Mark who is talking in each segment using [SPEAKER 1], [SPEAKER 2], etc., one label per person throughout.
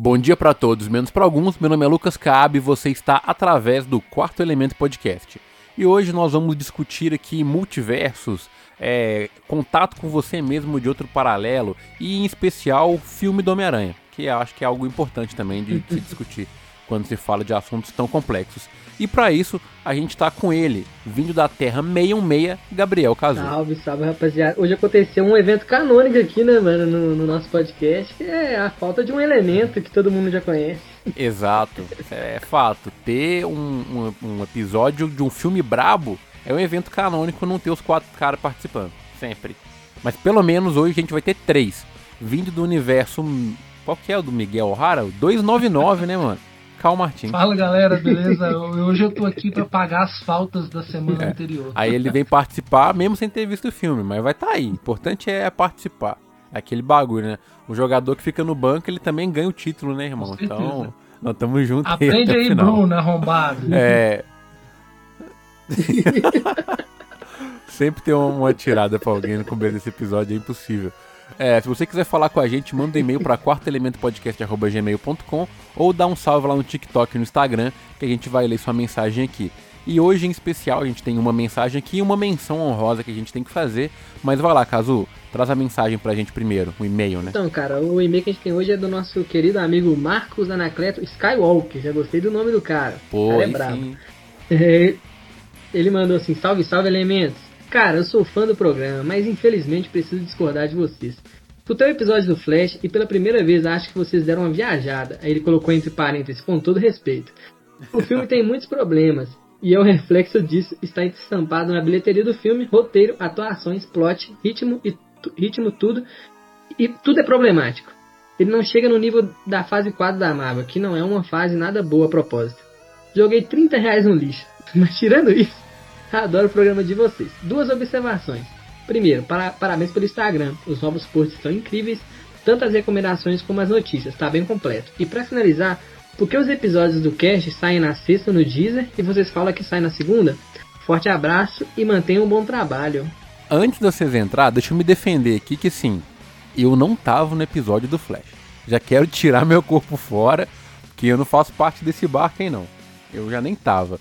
[SPEAKER 1] Bom dia para todos, menos para alguns. Meu nome é Lucas Caab e você está através do Quarto Elemento Podcast. E hoje nós vamos discutir aqui multiversos, é, contato com você mesmo de outro paralelo e, em especial, o filme do Homem-Aranha, que eu acho que é algo importante também de se discutir quando se fala de assuntos tão complexos. E para isso, a gente tá com ele, vindo da Terra 616, Gabriel Casu.
[SPEAKER 2] Salve, salve, rapaziada. Hoje aconteceu um evento canônico aqui, né, mano, no, no, nosso podcast, que é a falta de um elemento que todo mundo já conhece.
[SPEAKER 1] Exato, é fato. Ter um, um, um episódio de um filme brabo é um evento canônico não ter os quatro caras participando, sempre. Mas pelo menos hoje a gente vai ter três, vindo do universo... Qual que é o do Miguel O'Hara? 299, né, mano? Cal Martins.
[SPEAKER 3] Fala galera, beleza? Hoje eu tô aqui para pagar as faltas da semana é. anterior.
[SPEAKER 1] Aí ele vem participar, mesmo sem ter visto o filme, mas vai estar tá aí. O importante é participar. É aquele bagulho, né? O jogador que fica no banco, ele também ganha o título, né, irmão? Então, nós estamos juntos.
[SPEAKER 3] Aprende aí, aí Bruno, arrombado.
[SPEAKER 1] É. Sempre tem uma tirada pra alguém no começo desse episódio, é impossível. É, se você quiser falar com a gente, manda um e-mail para quartoelementopodcast.gmail.com ou dá um salve lá no TikTok e no Instagram, que a gente vai ler sua mensagem aqui. E hoje, em especial, a gente tem uma mensagem aqui e uma menção honrosa que a gente tem que fazer. Mas vai lá, Cazu, traz a mensagem pra gente primeiro, o e-mail, né?
[SPEAKER 2] Então, cara, o e-mail que a gente tem hoje é do nosso querido amigo Marcos Anacleto Skywalker. Já gostei do nome do cara.
[SPEAKER 1] Pô,
[SPEAKER 2] cara
[SPEAKER 1] é brabo.
[SPEAKER 2] Ele mandou assim: salve, salve, elementos. Cara, eu sou fã do programa, mas infelizmente preciso discordar de vocês. Escutei o episódio do Flash e pela primeira vez acho que vocês deram uma viajada. Aí ele colocou entre parênteses, com todo respeito. O filme tem muitos problemas, e é o reflexo disso está estampado na bilheteria do filme, roteiro, atuações, plot, ritmo e ritmo tudo, e tudo é problemático. Ele não chega no nível da fase 4 da Marvel, que não é uma fase nada boa a propósito. Joguei 30 reais no lixo, mas tirando isso, Adoro o programa de vocês. Duas observações. Primeiro, para, parabéns pelo Instagram. Os novos posts estão incríveis, tanto as recomendações como as notícias, está bem completo. E para finalizar, por que os episódios do cast saem na sexta no Deezer e vocês falam que sai na segunda? Forte abraço e mantenham um bom trabalho.
[SPEAKER 1] Antes de vocês entrar, deixa eu me defender aqui que sim, eu não tava no episódio do Flash. Já quero tirar meu corpo fora, que eu não faço parte desse barco aí não. Eu já nem tava.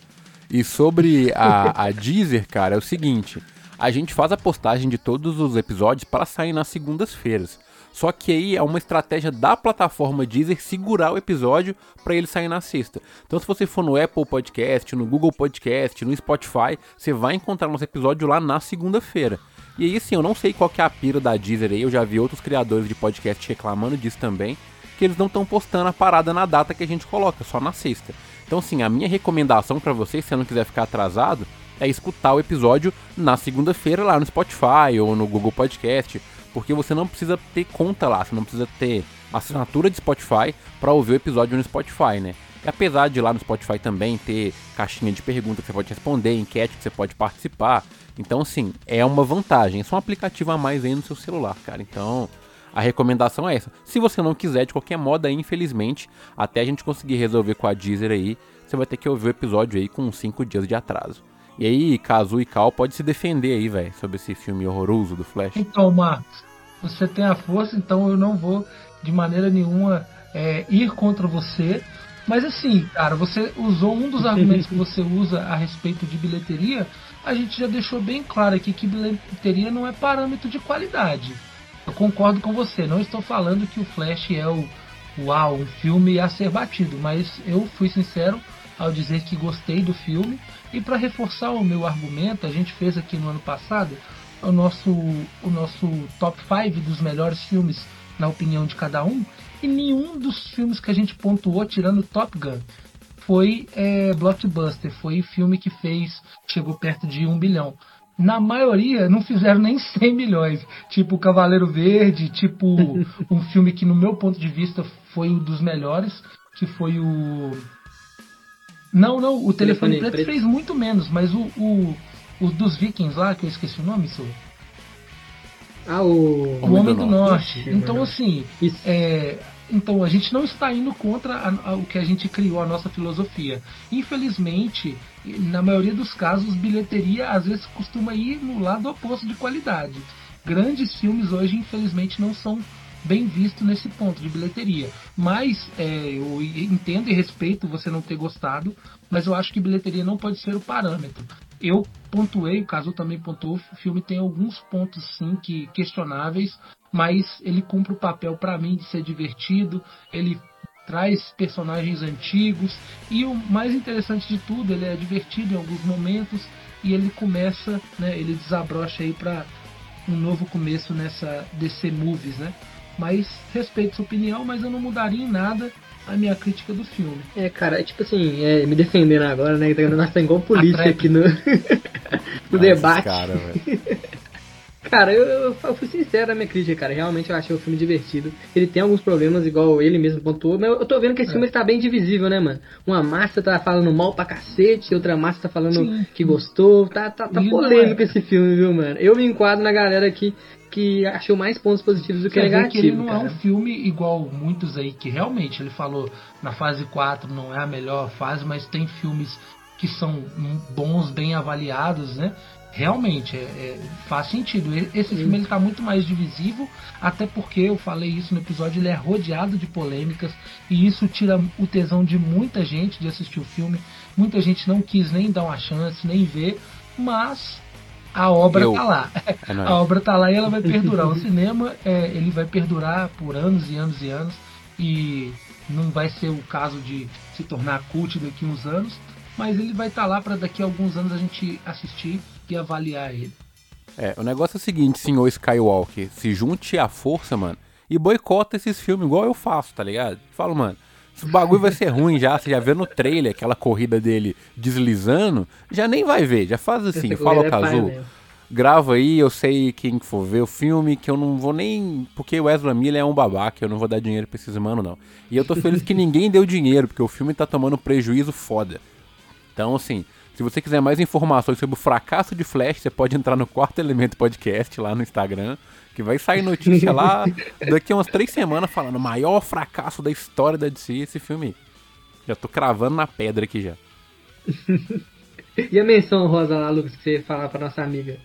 [SPEAKER 1] E sobre a, a Deezer, cara, é o seguinte: a gente faz a postagem de todos os episódios para sair nas segundas-feiras. Só que aí é uma estratégia da plataforma Deezer segurar o episódio para ele sair na sexta. Então, se você for no Apple Podcast, no Google Podcast, no Spotify, você vai encontrar nosso episódio lá na segunda-feira. E aí, sim, eu não sei qual que é a pira da Deezer aí, eu já vi outros criadores de podcast reclamando disso também, que eles não estão postando a parada na data que a gente coloca, só na sexta. Então, sim, a minha recomendação para você, se você não quiser ficar atrasado, é escutar o episódio na segunda-feira lá no Spotify ou no Google Podcast, porque você não precisa ter conta lá, você não precisa ter assinatura de Spotify para ouvir o episódio no Spotify, né? E apesar de lá no Spotify também ter caixinha de perguntas que você pode responder, enquete que você pode participar, então, sim, é uma vantagem. É um aplicativo a mais aí no seu celular, cara. Então, a recomendação é essa. Se você não quiser, de qualquer modo, aí, infelizmente, até a gente conseguir resolver com a Deezer aí, você vai ter que ouvir o episódio aí com 5 dias de atraso. E aí, Kazu e Cal pode se defender aí, velho, sobre esse filme horroroso do Flash.
[SPEAKER 3] Então, Marcos, você tem a força, então eu não vou de maneira nenhuma é, ir contra você. Mas assim, cara, você usou um dos argumentos que você usa a respeito de bilheteria. A gente já deixou bem claro aqui que bilheteria não é parâmetro de qualidade. Eu concordo com você. Não estou falando que o Flash é o uau, um filme a ser batido, mas eu fui sincero ao dizer que gostei do filme. E para reforçar o meu argumento, a gente fez aqui no ano passado o nosso, o nosso top 5 dos melhores filmes na opinião de cada um. E nenhum dos filmes que a gente pontuou, tirando Top Gun, foi é, blockbuster, foi filme que fez, chegou perto de um bilhão na maioria não fizeram nem 100 milhões. Tipo Cavaleiro Verde, tipo um filme que no meu ponto de vista foi um dos melhores, que foi o Não, não, o Telefone, Telefone Preto, Preto, fez muito menos, mas o, o, o dos Vikings lá, que eu esqueci o nome, isso.
[SPEAKER 2] Ah, o,
[SPEAKER 3] o Homem do, do Norte. Norte. Então, assim, é, então a gente não está indo contra a, a, o que a gente criou, a nossa filosofia. Infelizmente, na maioria dos casos, bilheteria às vezes costuma ir no lado oposto de qualidade. Grandes filmes hoje, infelizmente, não são bem visto nesse ponto de bilheteria. Mas é, eu entendo e respeito você não ter gostado, mas eu acho que bilheteria não pode ser o parâmetro. Eu pontuei, o Caso também pontuou, o filme tem alguns pontos sim que questionáveis, mas ele cumpre o papel para mim de ser divertido, ele traz personagens antigos e o mais interessante de tudo, ele é divertido em alguns momentos e ele começa, né, ele desabrocha aí para um novo começo nessa DC Movies, né? Mas respeito sua opinião, mas eu não mudaria em nada a minha crítica do filme.
[SPEAKER 2] É, cara, é tipo assim, é, me defendendo agora, né? Nós tá igual polícia aqui no, no debate. Cara, Cara, eu, eu, eu, fui sincero na minha crítica, cara. Realmente eu achei o filme divertido. Ele tem alguns problemas, igual ele mesmo pontuou, mas eu tô vendo que esse é. filme tá bem divisível, né, mano? Uma massa tá falando mal pra cacete, outra massa tá falando Sim. que gostou. Tá, tá, tá polêmico é. esse filme, viu, mano? Eu me enquadro na galera que, que achou mais pontos positivos do que negativos.
[SPEAKER 3] Que ele não cara. é um filme igual muitos aí, que realmente ele falou na fase 4 não é a melhor fase, mas tem filmes que são bons, bem avaliados, né? Realmente é, é, faz sentido. Esse Sim. filme ele tá muito mais divisivo, até porque eu falei isso no episódio, ele é rodeado de polêmicas e isso tira o tesão de muita gente de assistir o filme. Muita gente não quis nem dar uma chance, nem ver, mas a obra eu. tá lá. É a obra tá lá e ela vai perdurar. o cinema é, ele vai perdurar por anos e anos e anos e não vai ser o caso de se tornar cult daqui uns anos, mas ele vai estar tá lá para daqui a alguns anos a gente assistir e avaliar ele.
[SPEAKER 1] É, o negócio é o seguinte, senhor Skywalker, se junte à força, mano, e boicota esses filmes igual eu faço, tá ligado? Falo, mano, se o bagulho vai ser ruim já, você já vê no trailer aquela corrida dele deslizando, já nem vai ver, já faz assim, fala o. É grava aí, eu sei quem for ver o filme, que eu não vou nem. Porque o Ezra Miller é um babaca, eu não vou dar dinheiro pra esses mano, não. E eu tô feliz que ninguém deu dinheiro, porque o filme tá tomando prejuízo foda. Então, assim, se você quiser mais informações sobre o fracasso de Flash, você pode entrar no Quarto Elemento Podcast lá no Instagram, que vai sair notícia lá daqui a umas três semanas falando maior fracasso da história da DC esse filme. Já tô cravando na pedra aqui já.
[SPEAKER 2] e a menção rosa lá, Lucas, que você ia falar pra nossa amiga?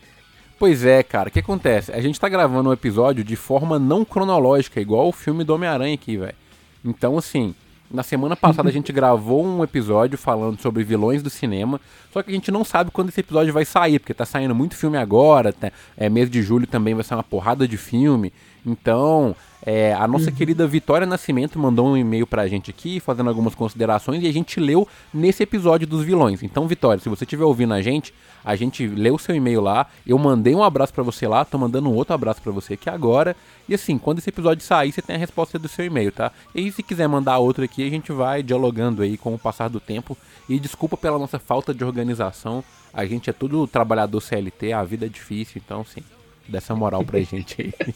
[SPEAKER 1] Pois é, cara, o que acontece? A gente tá gravando um episódio de forma não cronológica, igual o filme do Homem-Aranha aqui, velho. Então, assim, na semana passada a gente gravou um episódio falando sobre vilões do cinema, só que a gente não sabe quando esse episódio vai sair, porque tá saindo muito filme agora, tá, é mês de julho também vai sair uma porrada de filme. Então, é, a nossa uhum. querida Vitória Nascimento mandou um e-mail pra gente aqui, fazendo algumas considerações, e a gente leu nesse episódio dos vilões. Então, Vitória, se você estiver ouvindo a gente, a gente leu o seu e-mail lá, eu mandei um abraço para você lá, tô mandando um outro abraço para você aqui agora. E assim, quando esse episódio sair, você tem a resposta do seu e-mail, tá? E se quiser mandar outro aqui, a gente vai dialogando aí com o passar do tempo. E desculpa pela nossa falta de organização, a gente é tudo trabalhador CLT, a vida é difícil, então sim, dessa moral pra gente aí.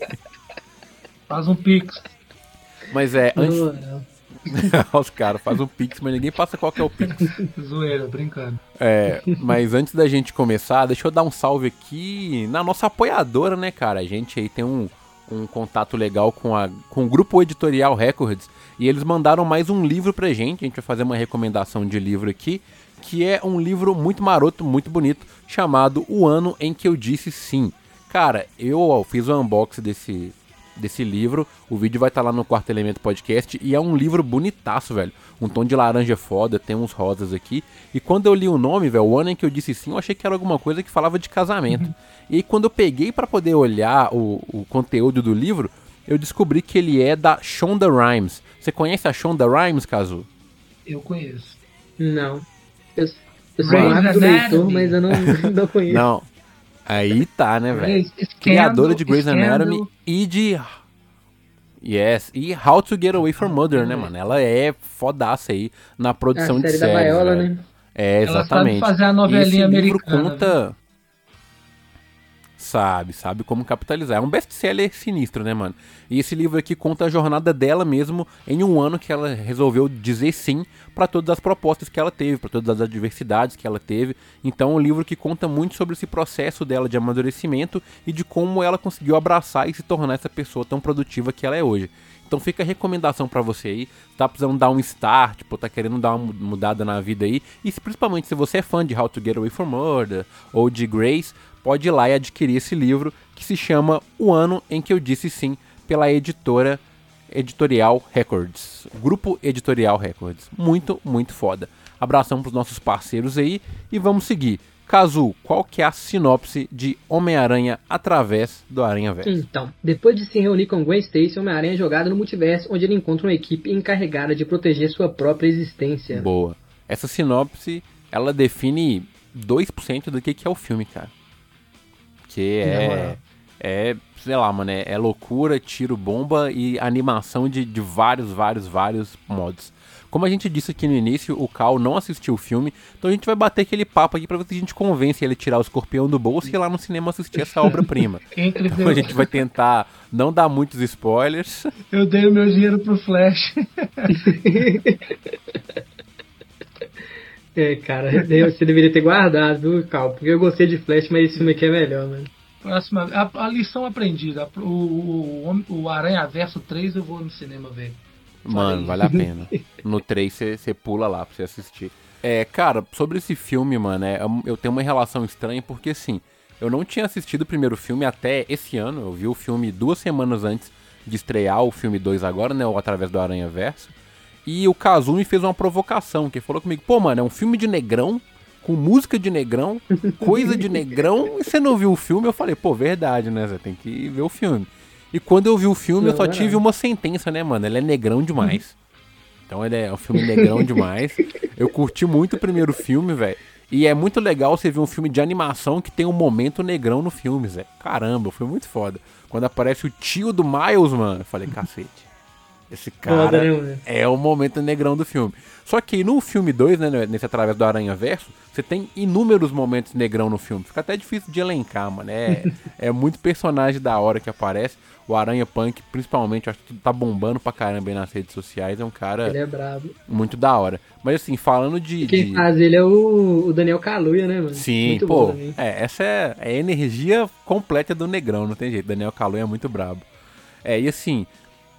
[SPEAKER 3] Faz um pix.
[SPEAKER 1] Mas é, antes. Os caras faz um pix, mas ninguém passa qual que é o pix.
[SPEAKER 3] Zoeira, brincando.
[SPEAKER 1] É, mas antes da gente começar, deixa eu dar um salve aqui na nossa apoiadora, né, cara? A gente aí tem um, um contato legal com, a, com o Grupo Editorial Records e eles mandaram mais um livro pra gente. A gente vai fazer uma recomendação de livro aqui, que é um livro muito maroto, muito bonito, chamado O Ano em que Eu Disse Sim. Cara, eu fiz o unboxing desse, desse livro. O vídeo vai estar tá lá no Quarto Elemento Podcast e é um livro bonitaço, velho. Um tom de laranja foda, tem uns rosas aqui. E quando eu li o nome, velho, o ano em que eu disse sim, eu achei que era alguma coisa que falava de casamento. Uhum. E aí, quando eu peguei para poder olhar o, o conteúdo do livro, eu descobri que ele é da Shonda Rhimes. Você conhece a Shonda Rhimes, Caso?
[SPEAKER 3] Eu conheço.
[SPEAKER 2] Não. Eu, eu sou um leitor, mas eu não, não conheço.
[SPEAKER 1] Não. Aí tá, né, velho? Criadora de Grey's Anatomy e de. Yes, e How to Get Away from Mother, né, mano? Ela é fodaça aí na produção a série de séries. Da Viola, né? É, exatamente.
[SPEAKER 3] Ela sabe fazer a novelinha Esse livro americana.
[SPEAKER 1] conta. Né? Sabe, sabe como capitalizar. É um best-seller sinistro, né, mano? E esse livro aqui conta a jornada dela mesmo em um ano que ela resolveu dizer sim para todas as propostas que ela teve, para todas as adversidades que ela teve. Então, um livro que conta muito sobre esse processo dela de amadurecimento e de como ela conseguiu abraçar e se tornar essa pessoa tão produtiva que ela é hoje. Então fica a recomendação para você aí, tá precisando dar um start, tipo, tá querendo dar uma mudada na vida aí, e se, principalmente se você é fã de How to Get Away from Murder ou de Grace, pode ir lá e adquirir esse livro que se chama O Ano em que Eu Disse Sim, pela editora Editorial Records. Grupo Editorial Records. Muito, muito foda. Abração pros nossos parceiros aí e vamos seguir. Kazu, qual que é a sinopse de Homem-Aranha através do Aranha Verso?
[SPEAKER 2] Então, depois de se reunir com Gwen Stacy, Homem-Aranha é jogado no multiverso, onde ele encontra uma equipe encarregada de proteger sua própria existência.
[SPEAKER 1] Boa. Essa sinopse, ela define 2% do que, que é o filme, cara. Que é, é, sei lá, mano, é, é loucura, tiro, bomba e animação de, de vários, vários, vários modos. Como a gente disse aqui no início, o Cal não assistiu o filme, então a gente vai bater aquele papo aqui pra ver se a gente convence ele a tirar o escorpião do bolso e ir lá no cinema assistir essa obra-prima. então a gente vai tentar não dar muitos spoilers.
[SPEAKER 3] Eu dei o meu dinheiro pro Flash.
[SPEAKER 2] é, cara, você deveria ter guardado, Cal, porque eu gostei de Flash, mas esse filme aqui é melhor, mano.
[SPEAKER 3] Próxima, a, a lição aprendida. O, o, o Aranha Verso 3 eu vou no cinema ver.
[SPEAKER 1] Mano, vale a pena. No 3 você pula lá pra você assistir. É, cara, sobre esse filme, mano, é, eu tenho uma relação estranha porque, assim, eu não tinha assistido o primeiro filme até esse ano. Eu vi o filme duas semanas antes de estrear o filme 2 agora, né? Ou através do Aranha Verso. E o Kazumi fez uma provocação, que falou comigo, pô, mano, é um filme de negrão, com música de negrão, coisa de negrão, e você não viu o filme? Eu falei, pô, verdade, né? Você tem que ver o filme. E quando eu vi o filme, não, eu só é. tive uma sentença, né, mano? Ele é negrão demais. Então ele é um filme negrão demais. Eu curti muito o primeiro filme, velho. E é muito legal você ver um filme de animação que tem um momento negrão no filme, Zé. Caramba, foi muito foda. Quando aparece o tio do Miles, mano, eu falei, cacete. Esse cara é o momento negrão do filme. Só que no filme 2, né, nesse Através do Aranha Verso, você tem inúmeros momentos negrão no filme. Fica até difícil de elencar, mano. É, é muito personagem da hora que aparece. O Aranha Punk, principalmente, acho que tá bombando pra caramba aí nas redes sociais. É um cara.
[SPEAKER 2] Ele é brabo.
[SPEAKER 1] Muito da hora. Mas assim, falando de.
[SPEAKER 2] E quem
[SPEAKER 1] de...
[SPEAKER 2] faz ele é o, o Daniel Kaluuya, né, mano?
[SPEAKER 1] Sim, muito pô. É, essa é, é a energia completa do Negrão, não tem jeito. Daniel Kaluuya é muito brabo. É, e assim,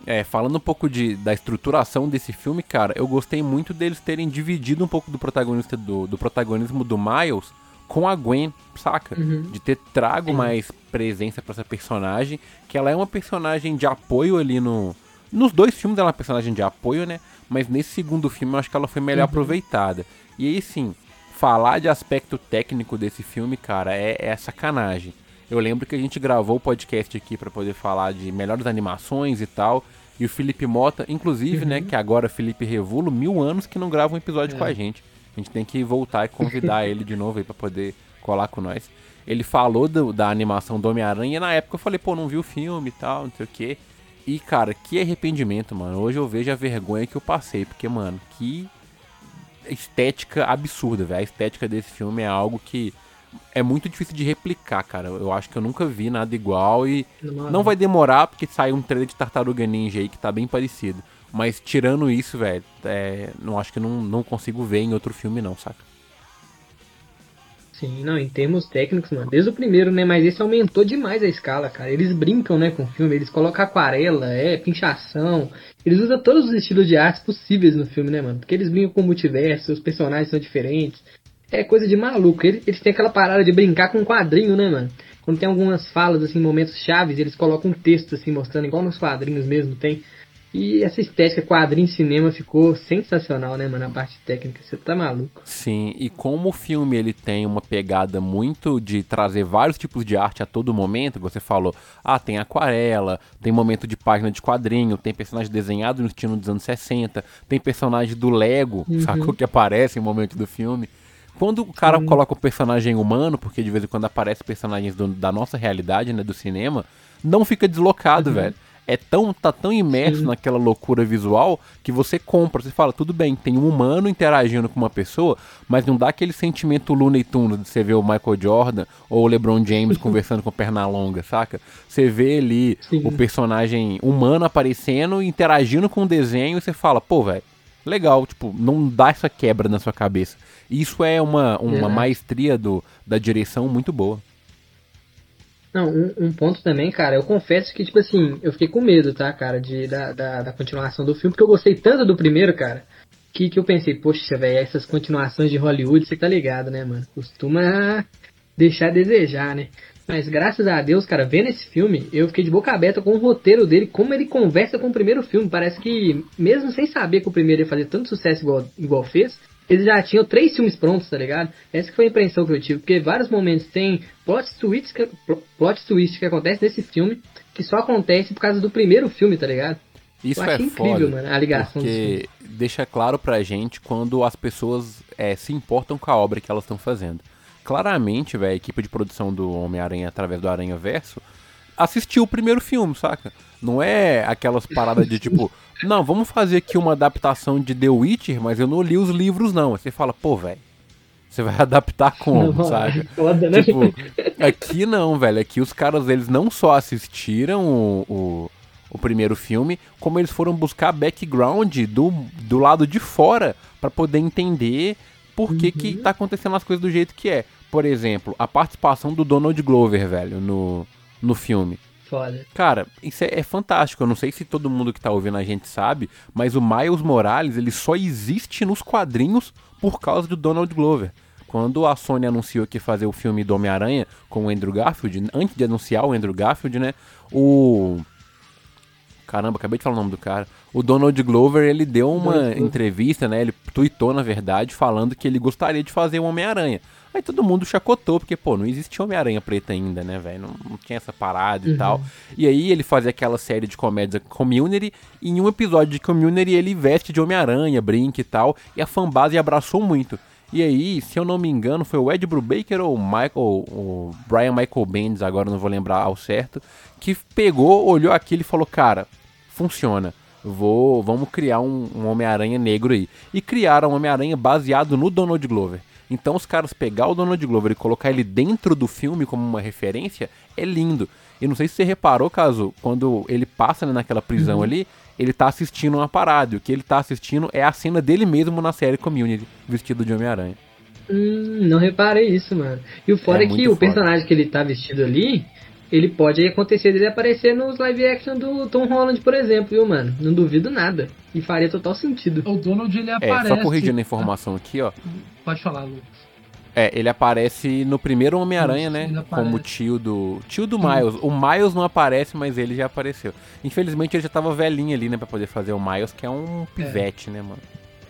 [SPEAKER 1] é, falando um pouco de, da estruturação desse filme, cara, eu gostei muito deles terem dividido um pouco do protagonista do, do protagonismo do Miles com a Gwen, saca? Uhum. De ter trago Sim. mais presença para essa personagem, que ela é uma personagem de apoio ali no. Nos dois filmes ela é uma personagem de apoio, né? Mas nesse segundo filme eu acho que ela foi melhor uhum. aproveitada. E aí sim, falar de aspecto técnico desse filme, cara, é, é sacanagem. Eu lembro que a gente gravou o podcast aqui para poder falar de melhores animações e tal. E o Felipe Mota, inclusive, né, uhum. né, que agora é Felipe Revulo, mil anos que não grava um episódio é. com a gente. A gente tem que voltar e convidar ele de novo aí pra poder colar com nós. Ele falou do, da animação do Homem-Aranha e na época eu falei, pô, não vi o filme e tal, não sei o quê. E, cara, que arrependimento, mano. Hoje eu vejo a vergonha que eu passei, porque, mano, que estética absurda, velho. A estética desse filme é algo que é muito difícil de replicar, cara. Eu acho que eu nunca vi nada igual e não, não vai demorar porque saiu um trailer de Tartaruga Ninja aí que tá bem parecido. Mas tirando isso, velho, é, não acho que não, não consigo ver em outro filme não, saca?
[SPEAKER 2] Sim, não, em termos técnicos, mano, desde o primeiro, né? Mas esse aumentou demais a escala, cara. Eles brincam, né, com o filme, eles colocam aquarela, é, pinchação. Eles usam todos os estilos de arte possíveis no filme, né, mano? Porque eles brincam com o multiverso, os personagens são diferentes. É coisa de maluco. Eles, eles têm aquela parada de brincar com um quadrinho, né, mano? Quando tem algumas falas, assim, momentos chaves, eles colocam um texto, assim, mostrando, igual nos quadrinhos mesmo tem. E essa estética quadrinho cinema ficou sensacional, né, mano? A parte técnica, você tá maluco.
[SPEAKER 1] Sim, e como o filme ele tem uma pegada muito de trazer vários tipos de arte a todo momento, você falou, ah, tem aquarela, tem momento de página de quadrinho, tem personagem desenhado no estilo dos anos 60, tem personagem do Lego, uhum. sacou? Que aparece em momento do filme. Quando o cara Sim. coloca o personagem humano, porque de vez em quando aparece personagens do, da nossa realidade, né, do cinema, não fica deslocado, uhum. velho. É tão, tá tão imerso Sim. naquela loucura visual que você compra, você fala, tudo bem, tem um humano interagindo com uma pessoa, mas não dá aquele sentimento Looney Tunes de você ver o Michael Jordan ou o LeBron James conversando com perna longa, saca? Você vê ali Sim. o personagem humano aparecendo, interagindo com o desenho e você fala, pô, velho, legal, tipo, não dá essa quebra na sua cabeça. Isso é uma, uma é. maestria do, da direção muito boa.
[SPEAKER 2] Não, um, um, ponto também, cara, eu confesso que, tipo assim, eu fiquei com medo, tá, cara, de, da, da, da continuação do filme, porque eu gostei tanto do primeiro, cara, que, que eu pensei, poxa, velho, essas continuações de Hollywood, você tá ligado, né, mano? Costuma deixar a desejar, né? Mas graças a Deus, cara, vendo esse filme, eu fiquei de boca aberta com o roteiro dele, como ele conversa com o primeiro filme. Parece que, mesmo sem saber que o primeiro ia fazer tanto sucesso igual, igual fez, eles já tinham três filmes prontos, tá ligado? Essa foi a impressão que eu tive, porque vários momentos tem plot twist que, plot twist que acontece nesse filme, que só acontece por causa do primeiro filme, tá ligado?
[SPEAKER 1] Isso
[SPEAKER 2] eu
[SPEAKER 1] é
[SPEAKER 2] incrível,
[SPEAKER 1] foda,
[SPEAKER 2] mano, a ligação
[SPEAKER 1] porque deixa claro pra gente quando as pessoas é, se importam com a obra que elas estão fazendo. Claramente, velho, a equipe de produção do Homem-Aranha através do Aranha Verso assistiu o primeiro filme, saca? Não é aquelas paradas de tipo, não, vamos fazer aqui uma adaptação de The Witcher, mas eu não li os livros não. Aí você fala, pô, velho, você vai adaptar como,
[SPEAKER 2] Não,
[SPEAKER 1] saca?
[SPEAKER 2] foda, né?
[SPEAKER 1] Tipo, aqui não, velho. Aqui os caras, eles não só assistiram o, o, o primeiro filme, como eles foram buscar background do, do lado de fora pra poder entender por que que tá acontecendo as coisas do jeito que é. Por exemplo, a participação do Donald Glover, velho, no, no filme.
[SPEAKER 2] Foda.
[SPEAKER 1] Cara, isso é, é fantástico. Eu não sei se todo mundo que tá ouvindo a gente sabe, mas o Miles Morales, ele só existe nos quadrinhos por causa do Donald Glover. Quando a Sony anunciou que ia fazer o filme do Homem-Aranha com o Andrew Garfield, antes de anunciar o Andrew Garfield, né? O. Caramba, acabei de falar o nome do cara. O Donald Glover, ele deu uma entrevista, né? Ele tweetou, na verdade, falando que ele gostaria de fazer o Homem-Aranha. Aí todo mundo chacotou, porque, pô, não existia Homem-Aranha preto ainda, né, velho? Não, não tinha essa parada e
[SPEAKER 2] Uhum.
[SPEAKER 1] tal. E aí ele fazia aquela série de comédia Community, e em um episódio de Community ele veste de Homem-Aranha, brinca e tal, e a fanbase abraçou muito. E aí, se eu não me engano, foi o Ed Brubaker ou o Michael, o Brian Michael Bendis, agora não vou lembrar ao certo, que pegou, olhou aquilo e falou, cara, funciona. Vou, vamos criar um, um Homem-Aranha negro aí. E criaram um Homem-Aranha baseado no Donald Glover. Então os caras pegar o Donald Glover e colocar ele dentro do filme como uma referência é lindo. E não sei se você reparou, caso, quando ele passa né, naquela prisão ali, ele tá assistindo uma parada. E o que ele tá assistindo é a cena dele mesmo na série Community, vestido de Homem-Aranha.
[SPEAKER 2] Hum, não reparei isso, mano. E o foda
[SPEAKER 1] É
[SPEAKER 2] é, que o
[SPEAKER 1] foda.
[SPEAKER 2] personagem que ele tá vestido ali, ele pode acontecer dele aparecer nos live action do Tom Holland, por exemplo, viu, mano? Não duvido nada. E faria total sentido.
[SPEAKER 3] O Donald ele
[SPEAKER 1] É,
[SPEAKER 3] aparece.
[SPEAKER 1] só corrigindo a informação aqui, ó.
[SPEAKER 3] Pode falar, Lucas.
[SPEAKER 1] É, ele aparece no primeiro Homem-Aranha, né? Como tio do. Tio do Miles. O Miles não aparece, mas ele já apareceu. Infelizmente ele já tava velhinho ali, né? Pra poder fazer o Miles, que é um pivete, né, mano?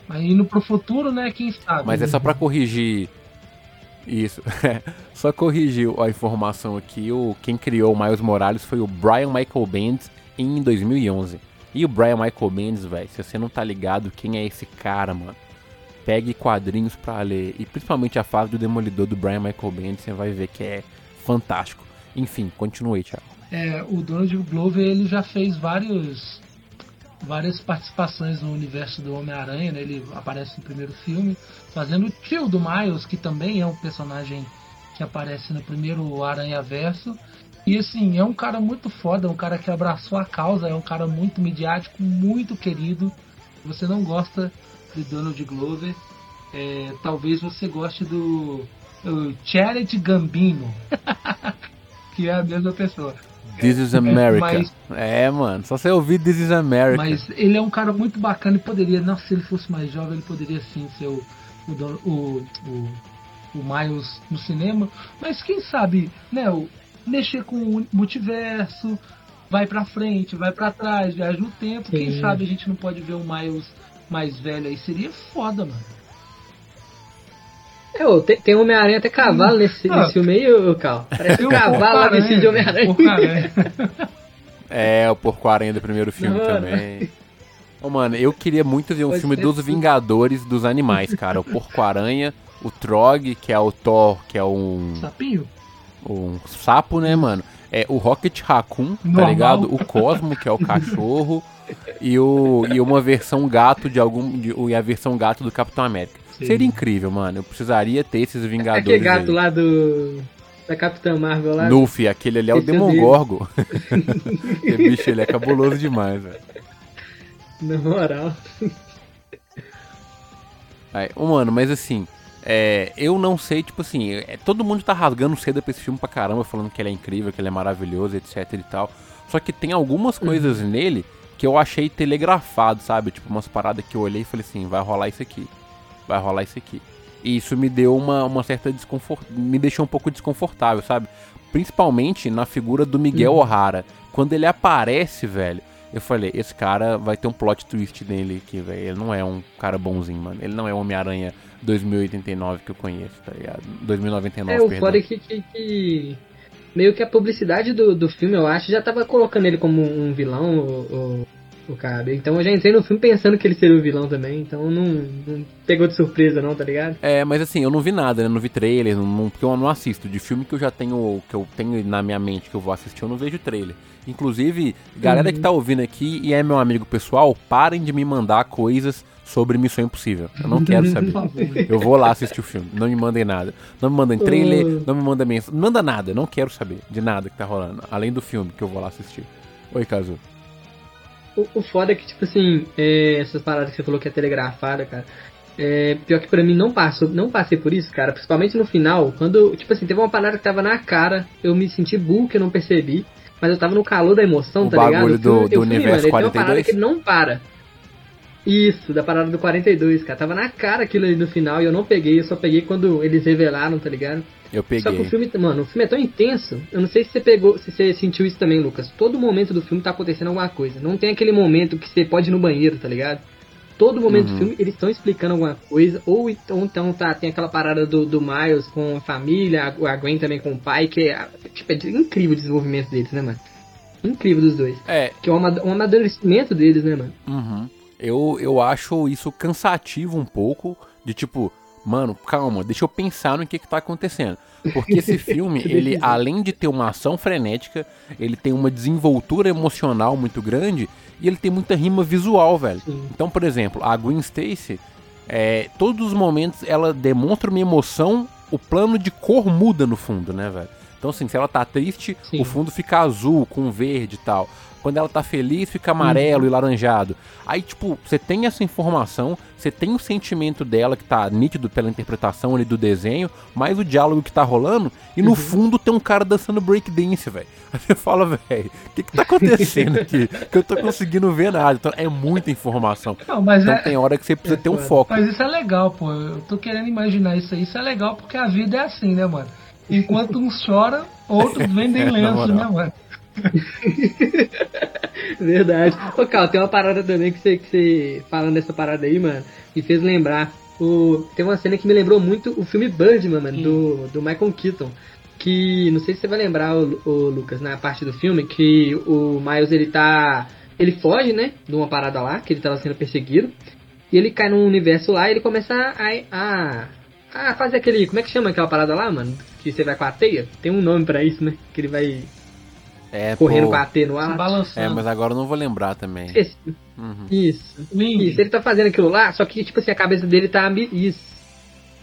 [SPEAKER 3] Mas indo pro futuro, né? Quem sabe?
[SPEAKER 1] Mas é só pra corrigir. Isso. só corrigir a informação aqui. O, quem criou o Miles Morales foi o Brian Michael Bendis em 2011. E o Brian Michael Bendis, velho, se você não tá ligado quem é esse cara, mano, pegue quadrinhos pra ler. E principalmente a fase do Demolidor do Brian Michael Bendis, você vai ver que é fantástico. Enfim, continue, Thiago.
[SPEAKER 3] É, o Donald Glover ele já fez vários várias participações no universo do Homem-Aranha, né? Ele aparece no primeiro filme, fazendo o tio do Miles, que também é um personagem que aparece no primeiro Aranha Verso. E assim, é um cara muito foda, um cara que abraçou a causa, é um cara muito midiático, muito querido. Você não gosta de Donald Glover, é, talvez você goste do, do Gambino, que é a mesma pessoa.
[SPEAKER 1] This is America.
[SPEAKER 3] mas-
[SPEAKER 1] É, mano, só você ouvir This is America.
[SPEAKER 3] Mas ele é um cara muito bacana e poderia, nossa, se ele fosse mais jovem, ele poderia sim ser o, o, o, o, o Miles no cinema. Mas quem sabe, né, o, mexer com o multiverso, vai pra frente, vai pra trás, viaja no tempo. Quem
[SPEAKER 2] Sim.
[SPEAKER 3] sabe a gente não pode ver o Miles mais velho aí. Seria foda, mano.
[SPEAKER 2] É, ô, tem, tem Homem-Aranha até cavalo nesse,
[SPEAKER 3] Ah.
[SPEAKER 2] nesse filme aí, ô, Cal. Parece um
[SPEAKER 3] Eu,
[SPEAKER 2] cavalo lá vestido de Homem-Aranha.
[SPEAKER 1] É, o Porco-Aranha do primeiro filme
[SPEAKER 2] Não,
[SPEAKER 1] também. Ô, mano, eu queria muito ver um
[SPEAKER 2] Pode
[SPEAKER 1] filme
[SPEAKER 2] ser
[SPEAKER 1] dos. Vingadores dos animais, cara. O Porco-Aranha, o Trog, que é o Thor, que é um,
[SPEAKER 3] Sapinho?
[SPEAKER 1] um sapo, né, mano? É o Rocket Raccoon, tá
[SPEAKER 3] Normal.
[SPEAKER 1] ligado? O Cosmo, que é o cachorro. E, o, e uma versão gato de algum. De, e a versão gato do Capitão América.
[SPEAKER 3] Sim.
[SPEAKER 1] Seria incrível, mano. Eu precisaria ter esses
[SPEAKER 2] Aquele
[SPEAKER 1] Vingadores
[SPEAKER 2] gato
[SPEAKER 1] aí.
[SPEAKER 2] lá do. Da Capitã Marvel lá.
[SPEAKER 1] Nuffy, aquele ali é o. Demogorgo. Esse bicho, ele é cabuloso demais, velho.
[SPEAKER 2] Na moral.
[SPEAKER 1] Aí, mano, mas assim, é, eu não sei, tipo assim, é, todo mundo tá rasgando seda pra esse filme pra caramba, falando que ele é incrível, que ele é maravilhoso, etc e tal. Só que tem algumas coisas nele que eu achei telegrafado, sabe? Tipo, umas paradas que eu olhei e falei assim, vai rolar isso aqui. Vai rolar isso aqui. E isso me deu uma, uma certa desconfort... me deixou um pouco desconfortável, sabe? Principalmente na figura do Miguel uhum. O'Hara. Quando ele aparece, velho, eu falei, esse cara vai ter um plot twist nele aqui, velho. Ele não é um cara bonzinho, mano. Ele não é o Homem-Aranha 2089 que eu conheço, tá ligado? 2099,
[SPEAKER 2] É, o perdão. foda é que, que, que, Meio que a publicidade do, do filme, eu acho, já tava colocando ele como um vilão, o, o, o Cabe. Então eu já entrei no filme pensando que ele seria o vilão também, então não, não pegou de surpresa não, tá ligado?
[SPEAKER 1] É, mas assim, eu não vi nada, né? Não vi trailer, não, porque eu não assisto. De filme que eu já tenho, que eu tenho na minha mente que eu vou assistir, eu não vejo trailer. Inclusive, galera uhum. que tá ouvindo aqui e é meu amigo pessoal, parem de me mandar coisas sobre Missão Impossível. Eu não quero saber. Eu vou lá assistir o filme. Não me mandem nada. Não me mandem trailer, uh. não me mandem mensagem. Não manda nada. Eu não quero saber de nada que tá rolando. Além do filme que eu vou lá assistir. Oi, Cazu.
[SPEAKER 2] O, o foda é que, tipo assim, é, essas paradas que você falou que é telegrafada, cara. É, pior que pra mim não passou, não passei por isso, cara. Principalmente no final, quando, tipo assim, teve uma parada que tava na cara, eu me senti burro que eu não percebi. Mas eu tava no calor da emoção,
[SPEAKER 1] o
[SPEAKER 2] tá ligado?
[SPEAKER 1] O bagulho do, do universo mano, 42? Tem uma
[SPEAKER 2] parada que ele não para. Isso, da parada do 42, cara. Tava na cara aquilo ali no final e eu não peguei, eu só peguei quando eles revelaram, tá ligado?
[SPEAKER 1] Eu peguei.
[SPEAKER 2] Só que o filme, mano, o filme é tão intenso. Eu não sei se você pegou, se você sentiu isso também, Lucas. Todo momento do filme tá acontecendo alguma coisa. Não tem aquele momento que você pode ir no banheiro, tá ligado? Todo momento uhum. do filme eles estão explicando alguma coisa, ou então, então tá, tem aquela parada do, do Miles com a família, a Gwen também com o pai, que é, tipo, é incrível o desenvolvimento deles, né, mano? Incrível dos dois.
[SPEAKER 1] É.
[SPEAKER 2] Que é um amadurecimento deles, né, mano?
[SPEAKER 1] Uhum eu, eu acho isso cansativo um pouco, de tipo, mano, calma, deixa eu pensar no que que tá acontecendo. Porque esse filme, ele além de ter uma ação frenética, ele tem uma desenvoltura emocional muito grande e ele tem muita rima visual, velho. Sim. Então, por exemplo, a Gwen Stacy, é, todos os momentos ela demonstra uma emoção, o plano de cor muda no fundo, né, velho? Então, assim, se ela tá triste, Sim. o fundo fica azul com verde e tal. Quando ela tá feliz, fica amarelo uhum. e laranjado. Aí, tipo, você tem essa informação, você tem o sentimento dela que tá nítido pela interpretação ali do desenho, mais o diálogo que tá rolando, e no uhum. fundo tem um cara dançando breakdance, velho. Aí você fala, velho, o que que tá acontecendo aqui? que eu tô conseguindo ver nada. Então é muita informação.
[SPEAKER 3] Não, mas
[SPEAKER 1] então
[SPEAKER 3] é...
[SPEAKER 1] tem hora que você precisa é, ter um foco.
[SPEAKER 3] Mas isso é legal, pô. Eu tô querendo imaginar isso aí. Isso é legal porque a vida é assim, né, mano? Enquanto uns choram, outros vendem lenço, né, mano?
[SPEAKER 2] Verdade. Ô, Cal, tem uma parada também que você, que você falando dessa parada aí, mano, me fez lembrar. O, tem uma cena que me lembrou muito o filme Birdman, mano, do, do Michael Keaton. Que não sei se você vai lembrar, o, o, Lucas, na parte do filme, que o Miles ele tá. Ele foge, né? De uma parada lá, que ele tava sendo perseguido. E ele cai num universo lá e ele começa a, a, a fazer aquele. Como é que chama aquela parada lá, mano? Que você vai com a teia? Tem um nome para isso, né? Que ele vai
[SPEAKER 1] é,
[SPEAKER 2] correndo pô, com a no ar.
[SPEAKER 1] É, mas agora eu não vou lembrar também.
[SPEAKER 2] Esse, uhum. Isso. Isso, ele tá fazendo aquilo lá, só que, tipo assim, a cabeça dele tá. Isso.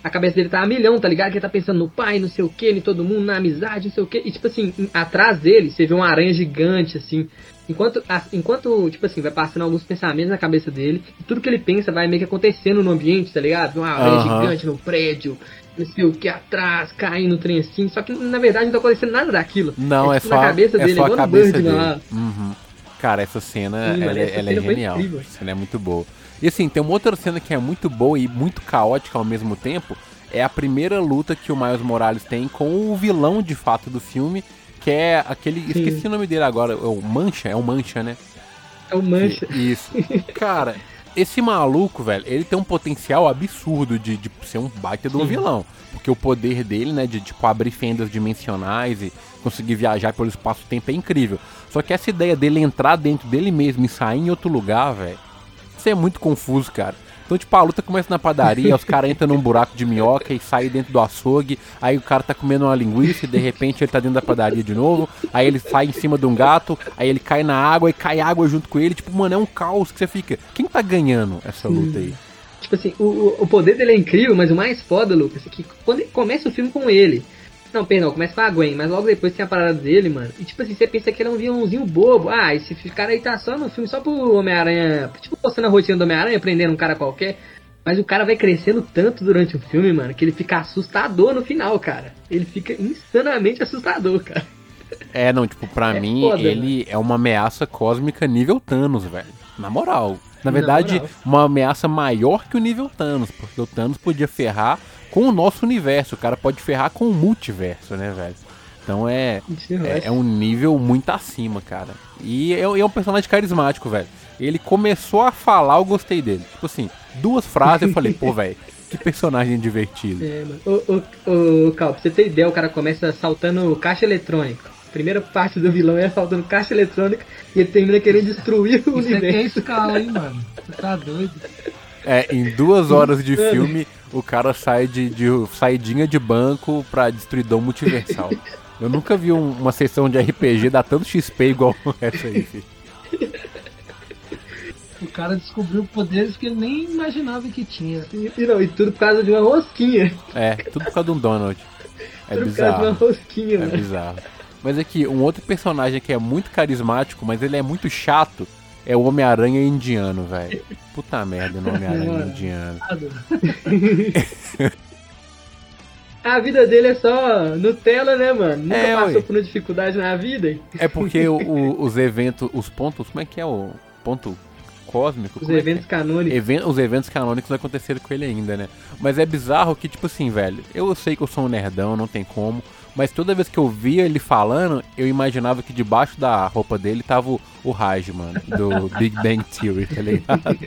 [SPEAKER 2] A cabeça dele tá a milhão, tá ligado? Que ele tá pensando no pai, não sei o que, em todo mundo, na amizade, não sei o que. E, tipo assim, atrás dele, você vê uma aranha gigante, assim. Enquanto, enquanto, tipo assim, vai passando alguns pensamentos na cabeça dele, e tudo que ele pensa vai meio que acontecendo no ambiente, tá ligado? Uma aranha uhum. gigante no prédio, não sei o que atrás, caindo no trem assim. Só que na verdade não tá acontecendo nada daquilo.
[SPEAKER 1] Não, é, é só, na cabeça é dele, só a cabeça dele. Lá. Uhum. Cara, essa cena, Sim, ela, essa ela é cena é genial. Essa cena é muito boa. E assim, tem uma outra cena que é muito boa e muito caótica ao mesmo tempo. É a primeira luta que o Miles Morales tem com o vilão de fato do filme, que é aquele. Sim. Esqueci o nome dele agora, é o Mancha? É o Mancha, né?
[SPEAKER 2] É o Mancha.
[SPEAKER 1] Isso. Cara, esse maluco, velho, ele tem um potencial absurdo de, de ser um baita de um vilão. Porque o poder dele, né, de tipo abrir fendas dimensionais e conseguir viajar pelo espaço-tempo é incrível. Só que essa ideia dele entrar dentro dele mesmo e sair em outro lugar, velho, isso é muito confuso, cara. Então, tipo, a luta começa na padaria, os caras entram num buraco de minhoca e saem dentro do açougue, aí o cara tá comendo uma linguiça e de repente ele tá dentro da padaria de novo, aí ele sai em cima de um gato, aí ele cai na água e cai água junto com ele. Tipo, mano, é um caos que você fica. Quem tá ganhando essa luta aí?
[SPEAKER 2] Tipo assim, o, o poder dele é incrível, mas o mais foda, Lucas, é que quando começa o filme com ele, não, perdão, começa com a Gwen, mas logo depois tem a parada dele, mano. E tipo assim, você pensa que ele é um vilãozinho bobo. Ah, esse cara aí tá só no filme, só pro Homem-Aranha. Tipo, postando a rotina do Homem-Aranha, prendendo um cara qualquer. Mas o cara vai crescendo tanto durante o filme, mano, que ele fica assustador no final, cara. Ele fica insanamente assustador, cara.
[SPEAKER 1] É, não, tipo, pra é mim, foda, ele né? é uma ameaça cósmica nível Thanos, velho. Na moral. Na verdade, Na uma ameaça maior que o nível Thanos, porque o Thanos podia ferrar com o nosso universo. O cara pode ferrar com o multiverso, né, velho? Então é, é, é, um nível muito acima, cara. E é, é, um personagem carismático, velho. Ele começou a falar, eu gostei dele. Tipo assim, duas frases eu falei, pô, velho, que personagem divertido.
[SPEAKER 2] É, mano. Ô, ô, ô, Cal, pra você ter ideia, o cara começa saltando caixa eletrônica. Primeira parte do vilão é saltando caixa eletrônica e ele termina querendo destruir o
[SPEAKER 3] Isso
[SPEAKER 2] universo.
[SPEAKER 3] Isso é escala, hein, mano? Você tá doido?
[SPEAKER 1] É, em duas horas de filme, o cara sai de, de saidinha de banco pra destruidor multiversal. Eu nunca vi um, uma sessão de RPG dar tanto XP igual essa aí, filho.
[SPEAKER 3] O cara descobriu poderes que ele nem imaginava que tinha.
[SPEAKER 2] E, e não, e tudo por causa de uma rosquinha.
[SPEAKER 1] É, tudo por causa de um Donald. É
[SPEAKER 2] tudo
[SPEAKER 1] bizarro.
[SPEAKER 2] por causa de uma rosquinha,
[SPEAKER 1] é
[SPEAKER 2] mano.
[SPEAKER 1] bizarro. Mas aqui, um outro personagem que é muito carismático, mas ele é muito chato, é o Homem-Aranha indiano, velho. Puta merda, no Homem-Aranha indiano.
[SPEAKER 2] A vida dele é só Nutella, né, mano? Nunca
[SPEAKER 1] É,
[SPEAKER 2] passou
[SPEAKER 1] ué.
[SPEAKER 2] por uma dificuldade na vida.
[SPEAKER 1] É porque o- o- os eventos, os pontos, como é que é o ponto cósmico?
[SPEAKER 2] Os
[SPEAKER 1] é que é?
[SPEAKER 2] eventos canônicos.
[SPEAKER 1] Even- os eventos canônicos não aconteceram com ele ainda, né? Mas é bizarro que, tipo assim, velho, eu sei que eu sou um nerdão, não tem como, mas toda vez que eu via ele falando, eu imaginava que debaixo da roupa dele tava o, o Raj, mano, do Big Bang Theory, tá ligado?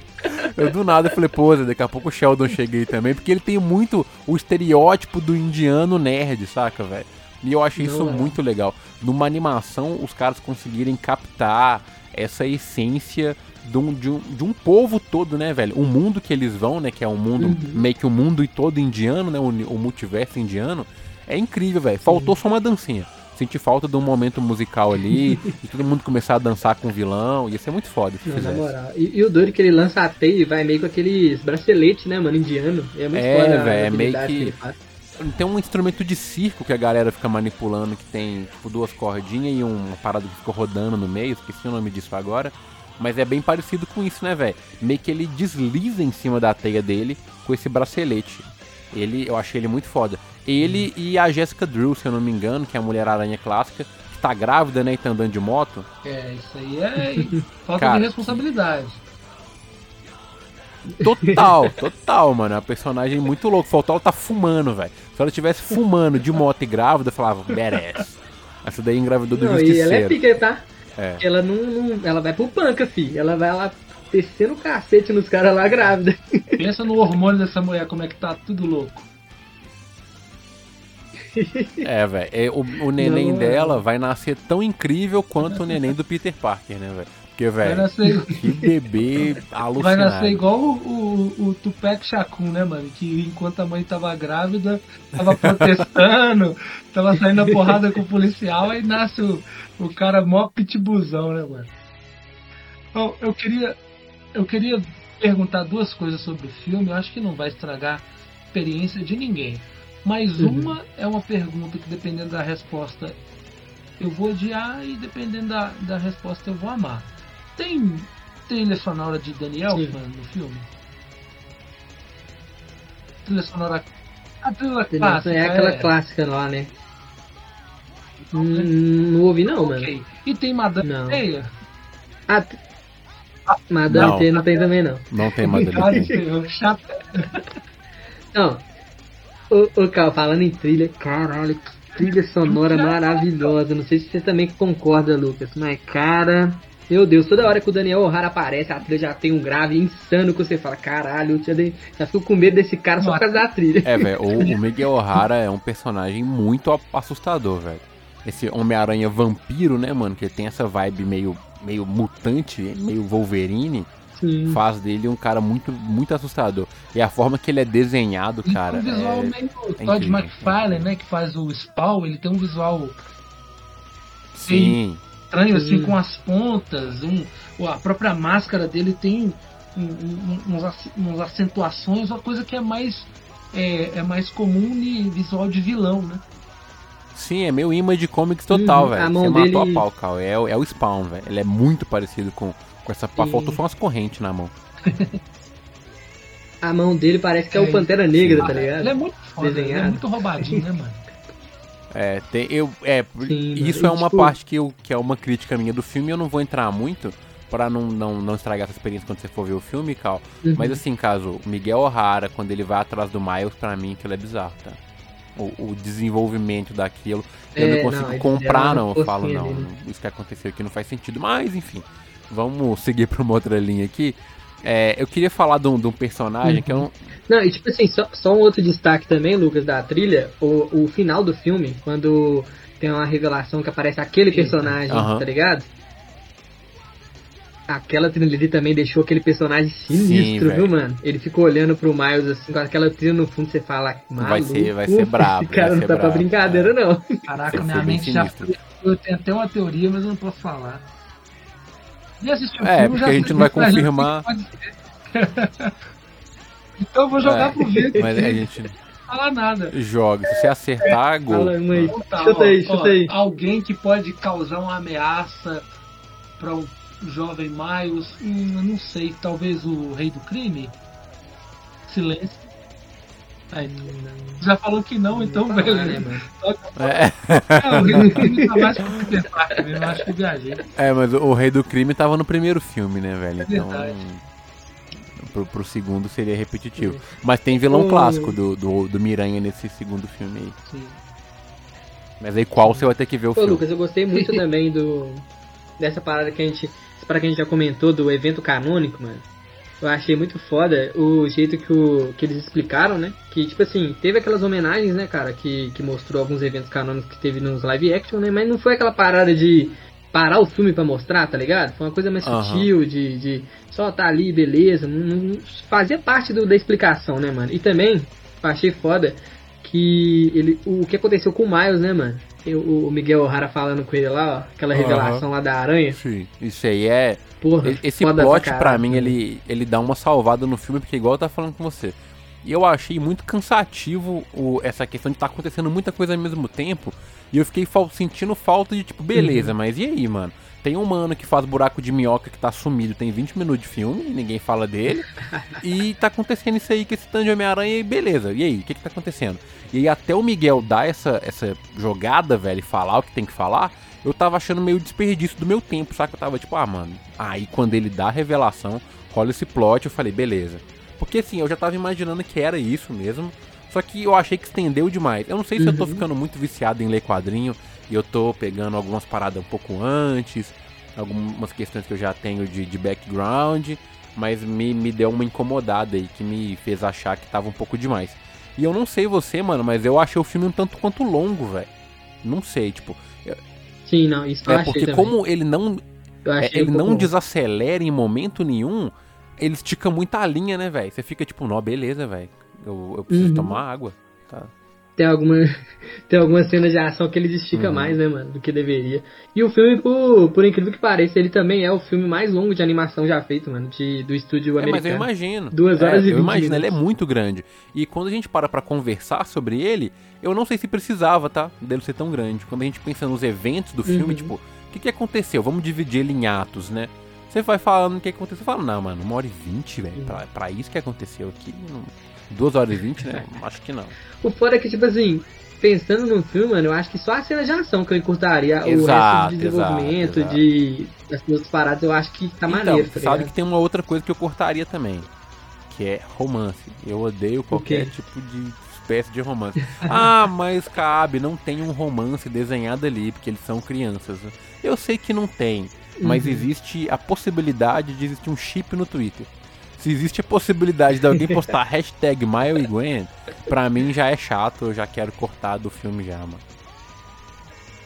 [SPEAKER 1] Eu do nada falei, pô, daqui a pouco o Sheldon chega aí também, porque ele tem muito o estereótipo do indiano nerd, saca, velho? E eu achei isso
[SPEAKER 2] é.
[SPEAKER 1] muito legal. Numa animação, os caras conseguirem captar essa essência de um, de um, de um povo todo, né, velho? O mundo que eles vão, né? Que é um mundo, meio que o mundo e todo indiano, né? O, o multiverso indiano. É incrível, velho. Faltou só uma dancinha. Senti falta de um momento musical ali, de todo mundo começar a dançar com o vilão. Ia ser muito foda se
[SPEAKER 2] Não, na moral. E, e o doido é que ele lança a teia e vai meio com aqueles braceletes, né, mano, indiano. E é muito
[SPEAKER 1] É,
[SPEAKER 2] foda
[SPEAKER 1] velho, é meio que-
[SPEAKER 2] faz.
[SPEAKER 1] Tem um instrumento de circo que a galera fica manipulando, que tem tipo duas cordinhas e uma parada que fica rodando no meio, esqueci o nome disso agora. Mas é bem parecido com isso, né, velho? Meio que ele desliza em cima da teia dele com esse bracelete. Ele, eu achei ele muito foda. Ele e a Jessica Drew, se eu não me engano, que é a Mulher-Aranha clássica, que tá grávida, né, e tá andando de moto.
[SPEAKER 3] É, isso aí é falta
[SPEAKER 1] Cara,
[SPEAKER 3] de responsabilidade.
[SPEAKER 1] Total, total, mano. É uma personagem muito louca. Faltou ela tá fumando, velho. Se ela tivesse fumando de moto e grávida, eu falava, merece. Essa daí engravidou do
[SPEAKER 2] Não, e ela é
[SPEAKER 1] justiceiro.
[SPEAKER 2] pica, tá?
[SPEAKER 1] É.
[SPEAKER 2] Ela não, não- Ela vai pro panca, fi. Ela vai lá descendo o cacete nos caras lá grávida.
[SPEAKER 3] Pensa no hormônio dessa mulher, como é que tá tudo louco.
[SPEAKER 1] É, velho. É, o, o neném
[SPEAKER 2] Não,
[SPEAKER 1] dela vai nascer tão incrível quanto o neném do Peter Parker, né, velho? Porque,
[SPEAKER 3] Vai
[SPEAKER 1] velho, que bebê
[SPEAKER 3] vai
[SPEAKER 1] alucinado.
[SPEAKER 3] nascer igual o, o, o Tupac Shakur, né, mano? Que enquanto a mãe tava grávida, tava protestando, tava saindo a porrada com o policial, aí nasce o, o cara mó pitbuzão, né, mano? Bom, eu queria, eu queria perguntar duas coisas sobre o filme, eu acho que não vai estragar a experiência de ninguém. Mas
[SPEAKER 2] Uhum.
[SPEAKER 3] uma é uma pergunta que dependendo da resposta eu vou odiar e dependendo da, da resposta eu vou amar. Tem trilha sonora de Daniel
[SPEAKER 2] Sim.
[SPEAKER 3] No filme? Trilha sonora. A trilha
[SPEAKER 2] Nossa,
[SPEAKER 3] clássica.
[SPEAKER 2] é aquela
[SPEAKER 3] é.
[SPEAKER 2] clássica lá, né? Hum, não ouvi não, mano.
[SPEAKER 3] Ok. E tem Madame
[SPEAKER 2] Não.
[SPEAKER 3] Teia?
[SPEAKER 2] Ah, t- Madame
[SPEAKER 1] Não.
[SPEAKER 2] T não tem também não.
[SPEAKER 1] Não tem
[SPEAKER 3] chato.
[SPEAKER 2] Não. Ô, ô Cal, falando em trilha, caralho, que trilha sonora maravilhosa. Não sei se você também concorda, Lucas, mas cara. Meu Deus, toda hora que o Daniel O'Hara aparece, a trilha já tem um grave insano que você fala, caralho, eu já, dei- já fico com medo desse cara só por causa da trilha.
[SPEAKER 1] É, velho, o, o Miguel O'Hara é um personagem muito assustador, velho. Esse Homem-Aranha vampiro, né, mano, que tem essa vibe meio, meio mutante, meio Wolverine,
[SPEAKER 2] Sim.
[SPEAKER 1] faz dele um cara muito, muito assustador. E a forma que ele é desenhado,
[SPEAKER 3] E
[SPEAKER 1] cara,
[SPEAKER 3] tem um visual
[SPEAKER 1] é...
[SPEAKER 3] meio
[SPEAKER 1] é
[SPEAKER 3] Todd
[SPEAKER 1] incrível.
[SPEAKER 3] McFarlane, né? Que faz o Spawn, ele tem um visual
[SPEAKER 1] Sim,
[SPEAKER 3] estranho,
[SPEAKER 2] Sim.
[SPEAKER 3] assim, com as pontas. Um, a própria máscara dele tem um, um, uns, uns acentuações, uma coisa que é mais. É, é mais comum em visual de vilão, né?
[SPEAKER 1] Sim, é meio imã de comics total,
[SPEAKER 2] Uhum,
[SPEAKER 1] velho.
[SPEAKER 2] a mão
[SPEAKER 1] Você matou
[SPEAKER 2] dele-
[SPEAKER 1] a pau, Cal. É, o- é o Spawn, velho. Ele é muito parecido com, com essa pá.
[SPEAKER 2] Sim.
[SPEAKER 1] Faltou só umas correntes na mão.
[SPEAKER 2] A mão dele parece que é,
[SPEAKER 3] É,
[SPEAKER 2] o Pantera Negra,
[SPEAKER 1] sim.
[SPEAKER 2] tá ligado?
[SPEAKER 3] Ele é muito foda, ele é
[SPEAKER 2] Desenhado.
[SPEAKER 3] muito roubadinho, né, mano?
[SPEAKER 1] É, tem, eu, é
[SPEAKER 2] Sim,
[SPEAKER 1] isso
[SPEAKER 2] mano.
[SPEAKER 1] é uma
[SPEAKER 2] E, tipo-
[SPEAKER 1] parte que, eu, que é uma crítica minha do filme, eu não vou entrar muito, pra não, não, não estragar essa experiência quando você for ver o filme, Cal.
[SPEAKER 2] Uhum.
[SPEAKER 1] Mas assim, caso o Miguel O'Hara, quando ele vai atrás do Miles, pra mim aquilo é bizarro, tá? O, o desenvolvimento daquilo. Eu
[SPEAKER 2] É,
[SPEAKER 1] não consigo
[SPEAKER 2] não,
[SPEAKER 1] comprar, não. Eu falo, não,
[SPEAKER 2] né?
[SPEAKER 1] isso que aconteceu aqui não faz sentido. Mas, enfim, vamos seguir pra uma outra linha aqui. É, eu queria falar de um, de um personagem que eu não.
[SPEAKER 2] Não, e tipo assim, só, só um outro destaque também, Lucas, da trilha, o, o final do filme, quando tem uma revelação que aparece aquele personagem,
[SPEAKER 1] Aham.
[SPEAKER 2] tá ligado? Aquela trilha ali também deixou aquele personagem sinistro,
[SPEAKER 1] velho.
[SPEAKER 2] viu, mano? Ele ficou olhando pro Miles assim, com aquela trilha no fundo, você fala, maluco,
[SPEAKER 1] Vai ser- vai ser brabo,
[SPEAKER 2] Esse cara não tá pra
[SPEAKER 1] brabo,
[SPEAKER 2] brincadeira, não.
[SPEAKER 3] Caraca, minha mente já
[SPEAKER 1] sinistro.
[SPEAKER 3] foi. Eu tenho até uma teoria, mas eu não posso falar. E assistir o
[SPEAKER 1] É,
[SPEAKER 3] filme,
[SPEAKER 1] porque
[SPEAKER 3] já
[SPEAKER 1] a gente não vai confirmar.
[SPEAKER 3] pode ser. então eu vou jogar
[SPEAKER 1] É,
[SPEAKER 3] pro vento
[SPEAKER 1] Mas a gente
[SPEAKER 3] não falar nada.
[SPEAKER 1] joga. Se você acertar, gol.
[SPEAKER 2] Fala, mãe.
[SPEAKER 3] Então tá,
[SPEAKER 2] Chuta
[SPEAKER 3] ó,
[SPEAKER 2] aí,
[SPEAKER 3] ó,
[SPEAKER 2] chuta aí.
[SPEAKER 3] Alguém que pode causar uma ameaça para o jovem Miles. Hum, não sei, talvez o rei do crime? Silêncio. Aí, já falou que não, então, velho.
[SPEAKER 2] né?
[SPEAKER 1] É,
[SPEAKER 3] Não, o rei do crime tá mais pensar também, eu acho que viajei.
[SPEAKER 1] é, mas o Rei do Crime tava no primeiro filme, né, velho?
[SPEAKER 3] É
[SPEAKER 1] Então. Pro, pro segundo seria repetitivo. Mas tem vilão
[SPEAKER 2] Hum.
[SPEAKER 1] clássico do, do, do Miranha nesse segundo filme aí.
[SPEAKER 3] Sim.
[SPEAKER 1] Mas aí qual você vai ter que ver o
[SPEAKER 2] Pô,
[SPEAKER 1] filme?
[SPEAKER 2] Lucas, eu gostei muito também do. Dessa parada que a gente. Essa parada que a gente já comentou do evento canônico, mano. Eu achei muito foda o jeito que, o, que eles explicaram, né? Que, tipo assim, teve aquelas homenagens, né, cara, que, que mostrou alguns eventos canônicos que teve nos live action, né? Mas não foi aquela parada de parar o filme pra mostrar, tá ligado? Foi uma coisa mais
[SPEAKER 1] Aham.
[SPEAKER 2] sutil, de, de só tá ali, beleza. Não, não- fazia parte do- da explicação, né, mano? E também, achei foda que ele, o que aconteceu com o Miles, né, mano? O Miguel O'Hara falando com ele lá, ó, aquela revelação lá da aranha.
[SPEAKER 1] Sim. Isso aí é.
[SPEAKER 2] Porra,
[SPEAKER 1] Esse plot, pra mim,
[SPEAKER 2] mano.
[SPEAKER 1] ele, ele dá uma salvada no filme, porque igual eu tava falando com você. E eu achei muito cansativo o, essa questão de estar acontecendo muita coisa ao mesmo tempo. E eu fiquei sentindo falta de, tipo, beleza,
[SPEAKER 2] Uhum.
[SPEAKER 1] mas e aí, mano? Tem um mano que faz buraco de minhoca que tá sumido, tem 20 minutos de filme, e ninguém fala dele. e tá acontecendo isso aí com esse tanto de Homem-Aranha e beleza. E aí, o que que tá acontecendo? E aí até o Miguel dar essa, essa jogada, velho, e falar o que tem que falar, eu tava achando meio desperdício do meu tempo, saca? Eu tava tipo, ah, mano. Aí quando ele dá a revelação, rola esse plot, eu falei, beleza. Porque assim, eu já tava imaginando que era isso mesmo. Só que eu achei que estendeu demais. Eu não sei se eu tô
[SPEAKER 2] Uhum.
[SPEAKER 1] ficando muito viciado em ler quadrinho e eu tô pegando algumas paradas um pouco antes, algumas questões que eu já tenho de, de background, mas me, me deu uma incomodada aí que me fez achar que tava um pouco demais. E eu não sei você, mano, mas eu achei o filme um tanto quanto longo, velho. Não sei, tipo.
[SPEAKER 2] Sim, não, isso eu
[SPEAKER 1] É porque
[SPEAKER 2] também.
[SPEAKER 1] como ele não
[SPEAKER 2] Eu
[SPEAKER 1] é, ele
[SPEAKER 2] um
[SPEAKER 1] não
[SPEAKER 2] pouco-
[SPEAKER 1] desacelera em momento nenhum, ele estica muita linha, né, velho? Você fica tipo, nó, beleza, velho. Eu, eu preciso
[SPEAKER 2] Uhum.
[SPEAKER 1] tomar água. Tá.
[SPEAKER 2] Tem alguma tem algumas cenas de ação que ele estica
[SPEAKER 1] Uhum.
[SPEAKER 2] mais, né, mano, do que deveria. E o filme, por, por incrível que pareça, ele também é o filme mais longo de animação já feito, mano, de, do estúdio
[SPEAKER 1] É, mas eu
[SPEAKER 2] americano.
[SPEAKER 1] imagino.
[SPEAKER 2] Duas horas
[SPEAKER 1] É,
[SPEAKER 2] e
[SPEAKER 1] Eu
[SPEAKER 2] 20
[SPEAKER 1] imagino, ele é
[SPEAKER 2] minutos.
[SPEAKER 1] muito grande. E quando a gente para pra conversar sobre ele, eu não sei se precisava, tá? Dele ser tão grande. Quando a gente pensa nos eventos do filme,
[SPEAKER 2] Uhum.
[SPEAKER 1] tipo, o que, que aconteceu? Vamos dividir ele em atos, né? Você vai falando o que aconteceu, você fala, não, mano, uma hora e vinte, velho. Pra, pra isso que aconteceu aqui. Não... Duas horas e vinte, né? Acho que não.
[SPEAKER 2] O foda é que, tipo assim, pensando no filme, mano, eu acho que só a cena de ação que eu encurtaria.
[SPEAKER 1] Exato,
[SPEAKER 2] o resto de desenvolvimento,
[SPEAKER 1] exato,
[SPEAKER 2] de das outras paradas, eu acho que tá maneiro,
[SPEAKER 1] então,
[SPEAKER 2] tá
[SPEAKER 1] sabe que tem uma outra coisa que eu cortaria também, que é romance. Eu odeio qualquer tipo de espécie de romance. ah, mas cabe, não tem um romance desenhado ali, porque eles são crianças. Eu sei que não tem, mas
[SPEAKER 2] Uhum.
[SPEAKER 1] existe a possibilidade de existir um chip no Twitter. Se existe a possibilidade de alguém postar hashtag Mile e Gwen, pra mim já é chato, eu já quero cortar do filme já, mano.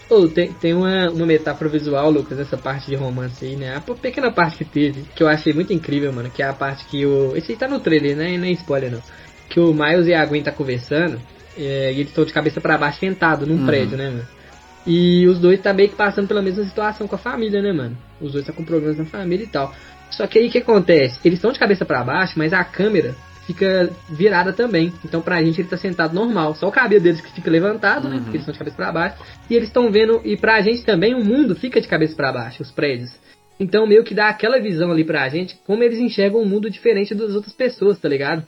[SPEAKER 2] Ô, tem, tem uma, uma metáfora visual, Lucas, nessa parte de romance aí, né? A pequena parte que teve, que eu achei muito incrível, mano, que é a parte que o. Esse aí tá no trailer, né? Nem spoiler não. Que o Miles e a Gwen tá conversando, é, e eles estão de cabeça pra baixo sentados num
[SPEAKER 1] Uhum.
[SPEAKER 2] prédio, né, mano? E os dois tá meio que passando pela mesma situação com a família, né, mano? Os dois tá com problemas na família e tal. Só que aí o que acontece? Eles estão de cabeça pra baixo, mas a câmera fica virada também. Então pra gente ele tá sentado normal. Só o cabelo deles que fica levantado, né?
[SPEAKER 1] Uhum.
[SPEAKER 2] Porque eles estão de cabeça pra baixo. E eles estão vendo, e pra gente também o mundo fica de cabeça pra baixo, os prédios. Então meio que dá aquela visão ali pra gente, como eles enxergam um mundo diferente das outras pessoas, tá ligado?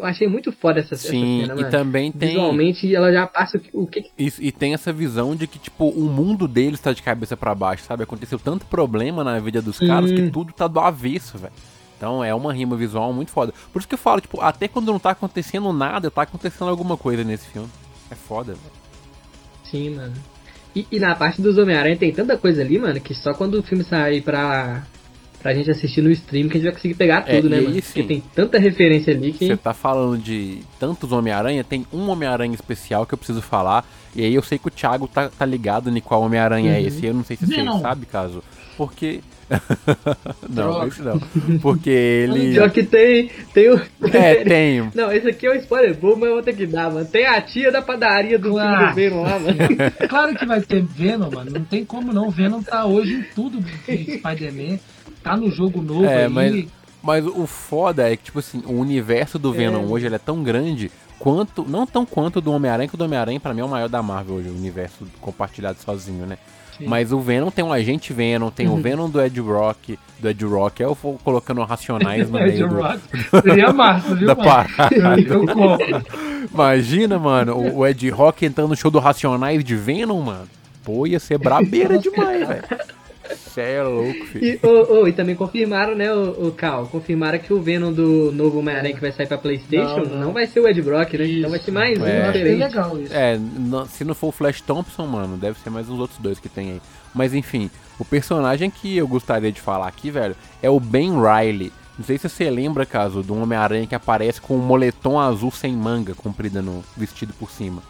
[SPEAKER 2] Eu achei muito foda essa,
[SPEAKER 1] Sim,
[SPEAKER 2] essa cena,
[SPEAKER 1] e também tem.
[SPEAKER 2] Visualmente, ela já passa o que.
[SPEAKER 1] Isso, e tem essa visão de que, tipo, o mundo deles tá de cabeça para baixo, sabe? Aconteceu tanto problema na vida dos caras que tudo tá do avesso, velho. Então é uma rima visual muito foda. Por isso que eu falo, tipo, até quando não tá acontecendo nada, tá acontecendo alguma coisa nesse filme. É foda, velho.
[SPEAKER 2] Sim, mano. E, e, na parte dos Homem-Aranha tem tanta coisa ali, mano, que só quando o filme sair pra, pra gente assistir no stream que a gente vai conseguir pegar tudo,
[SPEAKER 1] é,
[SPEAKER 2] né,
[SPEAKER 1] aí,
[SPEAKER 2] mano?
[SPEAKER 1] Sim,
[SPEAKER 2] Porque tem tanta referência ali que.
[SPEAKER 1] Você tá falando de tantos Homem-Aranha, tem um Homem-Aranha especial que eu preciso falar. E aí eu sei que o Thiago tá, tá ligado em qual Homem-Aranha
[SPEAKER 2] Uhum.
[SPEAKER 1] é esse. Eu não sei se você
[SPEAKER 3] Não.
[SPEAKER 1] sabe, caso. Porque. não,
[SPEAKER 3] Droga.
[SPEAKER 1] esse não. Porque ele.
[SPEAKER 2] Pior que tem. Tem o.
[SPEAKER 1] É, tem.
[SPEAKER 2] Não, esse aqui é um spoiler bobo, mas eu vou ter que dar, mano. Tem a tia da padaria do filme
[SPEAKER 3] Claro.
[SPEAKER 2] do Venom lá, mano.
[SPEAKER 3] Claro que vai ter Venom, mano. Não tem como não. Venom tá hoje em tudo de Spider-Man. Tá no jogo novo
[SPEAKER 1] É,
[SPEAKER 3] aí.
[SPEAKER 1] mas, mas o foda é que, tipo assim, o universo do Venom hoje ele é tão grande quanto. Não tão quanto do Homem-Aranha, que o do Homem-Aranha pra mim é o maior da Marvel hoje, o universo compartilhado sozinho, né?
[SPEAKER 3] Sim.
[SPEAKER 1] Mas o Venom tem um agente Venom, tem o Venom do Ed Rock, do Ed Rock, eu vou colocando racionais no
[SPEAKER 3] É,
[SPEAKER 1] meio do,
[SPEAKER 3] Rock. Seria massa, viu,
[SPEAKER 1] da parada.
[SPEAKER 3] Eu.
[SPEAKER 1] Imagina, mano, o, o Ed Rock entrando no show do Racionais de Venom, mano. Pô, ia ser brabeira demais, velho. Cê é louco, filho.
[SPEAKER 2] E, oh, oh, e também confirmaram, né, o, o Cal? Confirmaram que o Venom do novo Homem-Aranha que vai sair pra Playstation
[SPEAKER 3] Não,
[SPEAKER 2] não,
[SPEAKER 3] não.
[SPEAKER 2] vai ser o Ed Brock, né?
[SPEAKER 3] Isso.
[SPEAKER 2] Então vai ser mais um
[SPEAKER 1] É.
[SPEAKER 3] Eu achei
[SPEAKER 2] diferente.
[SPEAKER 3] legal isso.
[SPEAKER 1] É, não- se não for o Flash Thompson, mano, deve ser mais uns outros dois que tem aí. Mas enfim, o personagem que eu gostaria de falar aqui, velho, é o Ben Riley. Não sei se você lembra, caso, do Homem-Aranha que aparece com um moletom azul sem manga comprida no vestido por cima.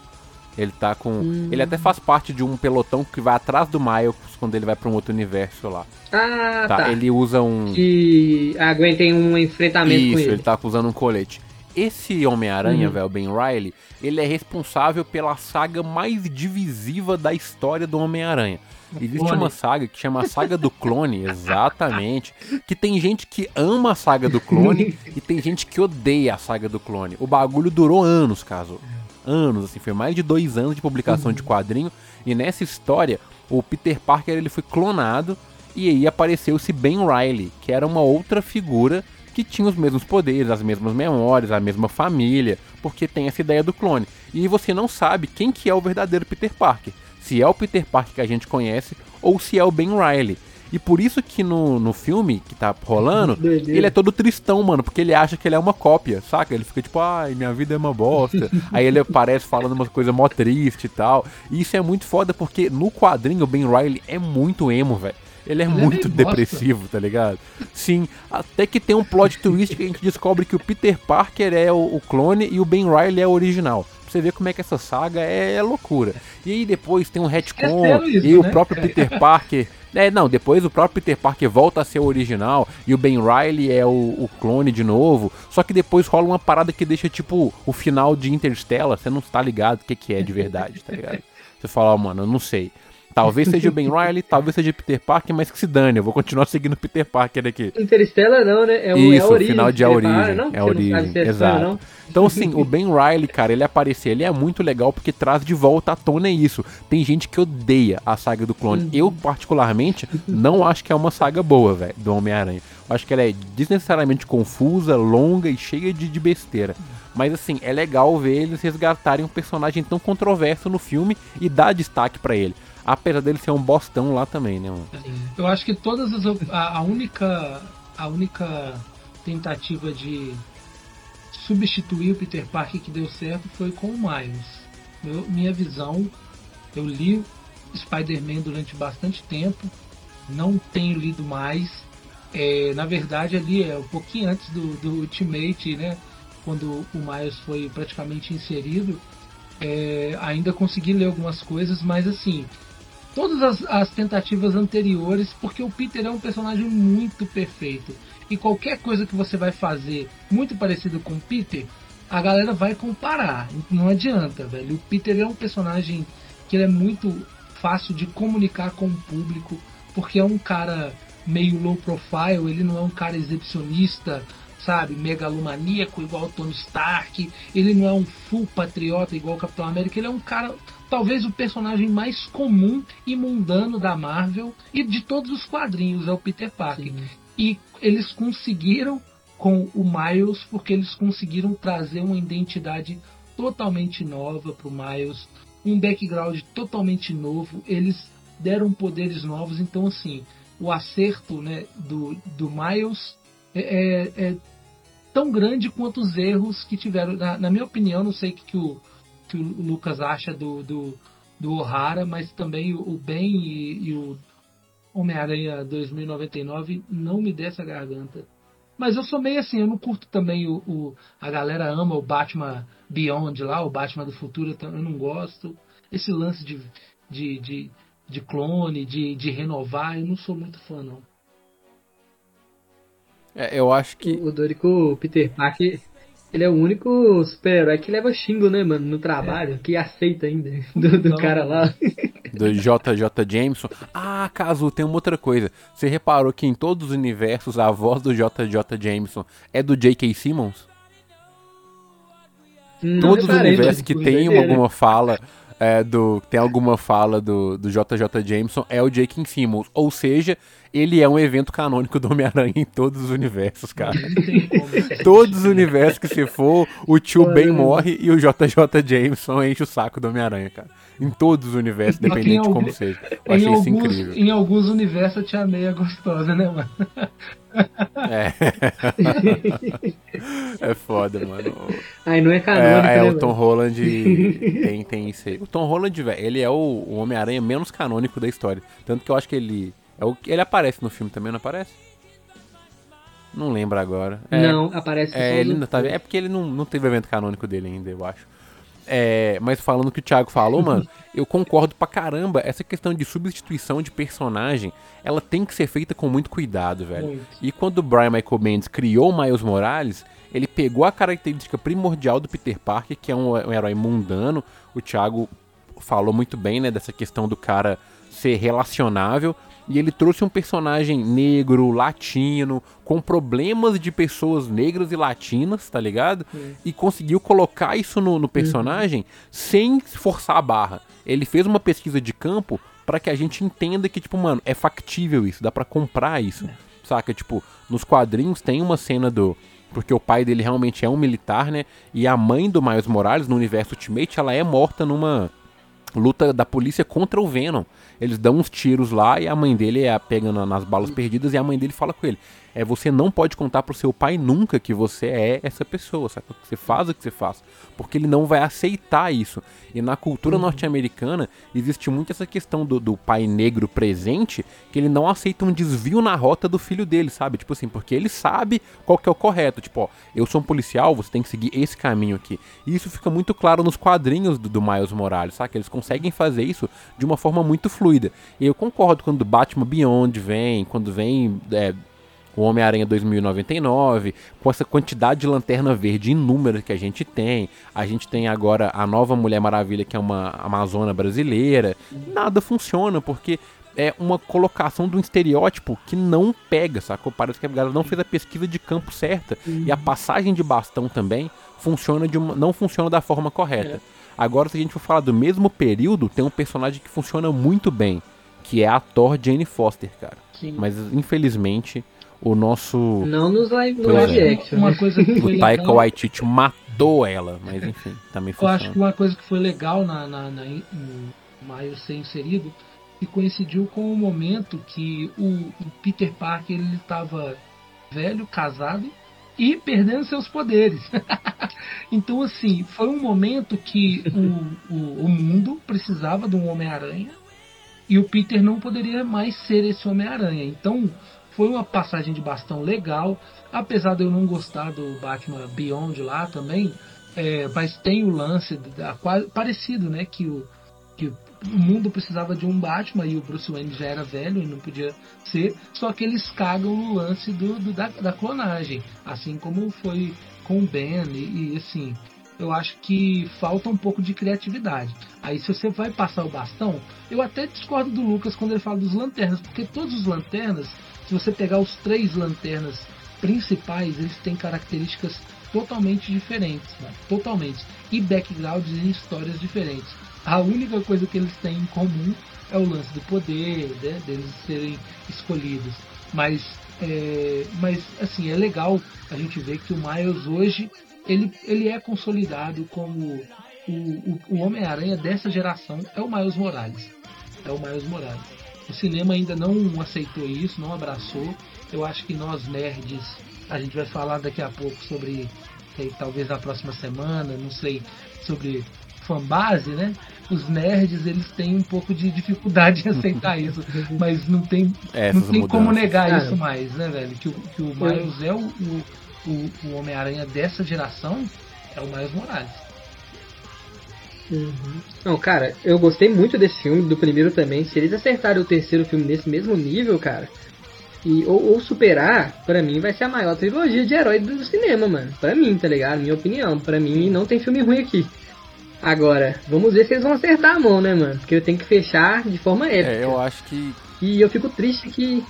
[SPEAKER 1] Ele tá com. Ele até faz parte de um pelotão que vai atrás do Miles quando ele vai pra um outro universo lá.
[SPEAKER 2] Ah,
[SPEAKER 1] Tá?
[SPEAKER 2] tá.
[SPEAKER 1] Ele usa um.
[SPEAKER 2] Que a Gwen tem um enfrentamento
[SPEAKER 1] Isso,
[SPEAKER 2] com
[SPEAKER 1] ele.
[SPEAKER 2] ele.
[SPEAKER 1] tá usando um colete. Esse Homem-Aranha,
[SPEAKER 2] Uhum.
[SPEAKER 1] velho, Ben Riley, ele é responsável pela saga mais divisiva da história do Homem-Aranha. Existe
[SPEAKER 3] Clone.
[SPEAKER 1] uma saga que chama a Saga do Clone, exatamente. Que tem gente que ama a saga do clone e tem gente que odeia a saga do clone. O bagulho durou anos, caso. Anos, assim, foi mais de dois anos de publicação de quadrinho. E nessa história, o Peter Parker ele foi clonado e aí apareceu esse Ben Riley, que era uma outra figura que tinha os mesmos poderes, as mesmas memórias, a mesma família, porque tem essa ideia do clone. E você não sabe quem que é o verdadeiro Peter Parker. Se é o Peter Parker que a gente conhece ou se é o Ben Riley. E por isso que no, no filme que tá rolando,
[SPEAKER 2] Doideira.
[SPEAKER 1] ele é todo tristão, mano, porque ele acha que ele é uma cópia, saca? Ele fica tipo, ai, minha vida é uma bosta. Aí ele aparece falando umas coisas mó triste e tal. E isso é muito foda porque no quadrinho o Ben Riley é muito emo, velho. Ele é
[SPEAKER 3] Ele é
[SPEAKER 1] muito
[SPEAKER 3] bosta.
[SPEAKER 1] depressivo, tá ligado? Sim, até que tem um plot twist que a gente descobre que o Peter Parker é o, o clone e o Ben Riley é o original. Pra você ver como é que essa saga é, é loucura. E aí depois tem um retcon
[SPEAKER 3] Esqueceram isso,
[SPEAKER 1] e o
[SPEAKER 3] né?
[SPEAKER 1] próprio Peter Parker. É, não, depois o próprio Peter Parker volta a ser o original e o Ben Riley é o, o clone de novo. Só que depois rola uma parada que deixa tipo o final de Interstellar, você não tá ligado o que, que é de verdade, tá ligado? Você fala, ó, mano, eu não sei. Talvez seja o Ben Riley, talvez seja o Peter Parker, mas que se dane, eu vou continuar seguindo o Peter Parker aqui.
[SPEAKER 2] Interstellar não, né? É o, é
[SPEAKER 1] Isso,
[SPEAKER 2] a
[SPEAKER 1] o
[SPEAKER 2] origem.
[SPEAKER 1] final de A Origem.
[SPEAKER 2] não,
[SPEAKER 1] é a origem,
[SPEAKER 2] é
[SPEAKER 1] exato.
[SPEAKER 2] não.
[SPEAKER 1] Então, assim, o Ben Riley, cara, ele aparecer, ele é muito legal porque traz de volta à tona isso. Tem gente que odeia a saga do clone. Eu, particularmente, não acho que é uma saga boa, velho, do Homem-Aranha. Eu acho que ela é desnecessariamente confusa, longa e cheia de, de besteira. Mas, assim, é legal ver eles resgatarem um personagem tão controverso no filme e dar destaque pra ele. Apesar dele ser um bostão lá também, né, mano?
[SPEAKER 3] Eu acho que todas as a, a única a única tentativa de substituir o Peter Parker que deu certo foi com o Miles. Meu- minha visão, eu li Spider-Man durante bastante tempo, não tenho lido mais. É, na verdade, ali é um pouquinho antes do, do Ultimate, né? Quando o Miles foi praticamente inserido, é, ainda consegui ler algumas coisas, mas assim, todas as, as tentativas anteriores, porque o Peter é um personagem muito perfeito. E qualquer coisa que você vai fazer muito parecido com o Peter, a galera vai comparar. Não adianta, velho. O Peter é um personagem que é muito fácil de comunicar com o público, porque é um cara meio low profile, ele não é um cara exibicionista, sabe, megalomaníaco igual o Tony Stark, ele não é um full patriota igual o Capitão América, ele é um cara, talvez o personagem mais comum e mundano da Marvel e de todos os quadrinhos, é o Peter Parker.
[SPEAKER 2] Sim.
[SPEAKER 3] E eles conseguiram com o Miles, porque eles conseguiram trazer uma identidade totalmente nova para o Miles, um background totalmente novo, eles deram poderes novos, então assim, o acerto né, do, do Miles é, é, é tão grande quanto os erros que tiveram. Na, na minha opinião, não sei o que, que, o, que o Lucas acha do, do, do O'Hara, mas também o, Ben e, e o Homem-Aranha 2099 não me desce a garganta. Mas eu sou meio assim, eu não curto também o, o, A galera ama o Batman Beyond lá, o Batman do futuro, eu não gosto. Esse lance de, de, de, de clone, de, de renovar, eu não sou muito fã, não.
[SPEAKER 1] É, eu acho que.
[SPEAKER 2] O Dorico Peter Parker, ele é o único super-herói que leva xingo, né, mano, no trabalho, é. que aceita ainda, do, do cara lá.
[SPEAKER 1] Do JJ Jameson. Ah, caso tem uma outra coisa. Você reparou que em todos os universos a voz do JJ Jameson é do J.K. Simmons? Não todos os universos que tem alguma fala é, do tem alguma fala do, do JJ Jameson é o J.K. Simmons. Ou seja, ele é um evento canônico do Homem-Aranha em todos os universos, cara. todos os universos que você for, o tio Ben morre e o JJ Jameson enche o saco do Homem-Aranha, cara. Em todos os universos, dependente de como seja. Eu achei
[SPEAKER 3] alguns,
[SPEAKER 1] isso incrível.
[SPEAKER 3] Em alguns universos a tia Meia é gostosa, né, mano?
[SPEAKER 1] É. é foda, mano.
[SPEAKER 2] Aí não é canônico,
[SPEAKER 1] é,
[SPEAKER 2] é,
[SPEAKER 1] né, o Tom Holland tem, tem isso aí. O Tom Holland, velho, ele é o, o Homem-Aranha menos canônico da história. Tanto que eu acho que ele é o, ele aparece no filme também, não aparece? Não lembro agora.
[SPEAKER 2] É, não, aparece
[SPEAKER 1] é, ele não tá, É porque ele não, não teve evento canônico dele ainda, eu acho. É, mas falando o que o Thiago falou, mano, eu concordo pra caramba. Essa questão de substituição de personagem, ela tem que ser feita com muito cuidado, velho. Muito. E quando o Brian Michael Bendis criou o Miles Morales, ele pegou a característica primordial do Peter Parker, que é um, um herói mundano. O Thiago falou muito bem, né, dessa questão do cara ser relacionável, e ele trouxe um personagem negro, latino, com problemas de pessoas negras e latinas, tá ligado? Sim. E conseguiu colocar isso no, no personagem uhum. sem forçar a barra. Ele fez uma pesquisa de campo para que a gente entenda que, tipo, mano, é factível isso, dá para comprar isso. É. Saca? Tipo, nos quadrinhos tem uma cena do. Porque o pai dele realmente é um militar, né? E a mãe do Miles Morales, no universo Ultimate, ela é morta numa luta da polícia contra o Venom. Eles dão uns tiros lá e a mãe dele é pega nas balas perdidas e a mãe dele fala com ele: é você não pode contar pro seu pai nunca que você é essa pessoa, sabe? Que você faz o que você faz, porque ele não vai aceitar isso. E na cultura uhum. norte-americana existe muito essa questão do, do, pai negro presente, que ele não aceita um desvio na rota do filho dele, sabe? Tipo assim, porque ele sabe qual que é o correto. Tipo, ó, eu sou um policial, você tem que seguir esse caminho aqui. E isso fica muito claro nos quadrinhos do, do Miles Morales, sabe? Que eles conseguem fazer isso de uma forma muito fluida. E eu concordo quando Batman Beyond vem, quando vem é, o Homem-Aranha 2099, com essa quantidade de lanterna verde inúmera que a gente tem. A gente tem agora a nova Mulher Maravilha, que é uma amazona brasileira. Nada funciona, porque é uma colocação de um estereótipo que não pega, sacou? Parece que a galera não fez a pesquisa de campo certa. Uhum. E a passagem de bastão também funciona de uma, não funciona da forma correta. É. Agora, se a gente for falar do mesmo período, tem um personagem que funciona muito bem, que é a Thor Jane Foster, cara. Sim. Mas infelizmente o nosso.
[SPEAKER 2] Não nos live, no live é. action.
[SPEAKER 3] Uma né? coisa que foi
[SPEAKER 1] o Taika legal... Waititi matou ela, mas enfim, também
[SPEAKER 3] foi. Eu acho que uma coisa que foi legal na, na, na no Maio ser inserido e coincidiu com o momento que o, o Peter Parker ele estava velho, casado e perdendo seus poderes. então, assim, foi um momento que o, o, o mundo precisava de um Homem-Aranha e o Peter não poderia mais ser esse Homem-Aranha. Então, foi uma passagem de bastão legal, apesar de eu não gostar do Batman Beyond lá também, é, mas tem o lance da, parecido, né? Que o, que o mundo precisava de um Batman e o Bruce Wayne já era velho e não podia ser, só que eles cagam no lance do, do da, da, clonagem, assim como foi com o Ben e, e assim. Eu acho que falta um pouco de criatividade. Aí, se você vai passar o bastão, eu até discordo do Lucas quando ele fala dos lanternas, porque todos os lanternas se você pegar os três lanternas principais, eles têm características totalmente diferentes, né? totalmente, e backgrounds e histórias diferentes. A única coisa que eles têm em comum é o lance do poder, né? deles serem escolhidos. Mas, é, mas assim, é legal a gente ver que o Miles hoje ele, ele é consolidado como o, o, o Homem-Aranha dessa geração é o Miles Morales. É o Miles Morales. O cinema ainda não aceitou isso, não abraçou. Eu acho que nós nerds, a gente vai falar daqui a pouco sobre, eh, talvez na próxima semana, não sei, sobre fanbase, né? Os nerds eles têm um pouco de dificuldade em aceitar isso, mas não tem, não tem como negar Cara, isso mais, né, velho? Que, que o Miles é o, o, o Homem-Aranha dessa geração, é o Miles Morales.
[SPEAKER 2] Uhum. Não, cara, eu gostei muito desse filme, do primeiro também. Se eles acertarem o terceiro filme nesse mesmo nível, cara, e, ou, ou, superar, pra mim vai ser a maior trilogia de herói do cinema, mano. Pra mim, tá ligado? Minha opinião. Pra mim não tem filme ruim aqui. Agora, vamos ver se eles vão acertar a mão, né, mano? Porque eu tenho que fechar de forma é, épica.
[SPEAKER 1] É, eu acho que.
[SPEAKER 2] E eu fico triste que.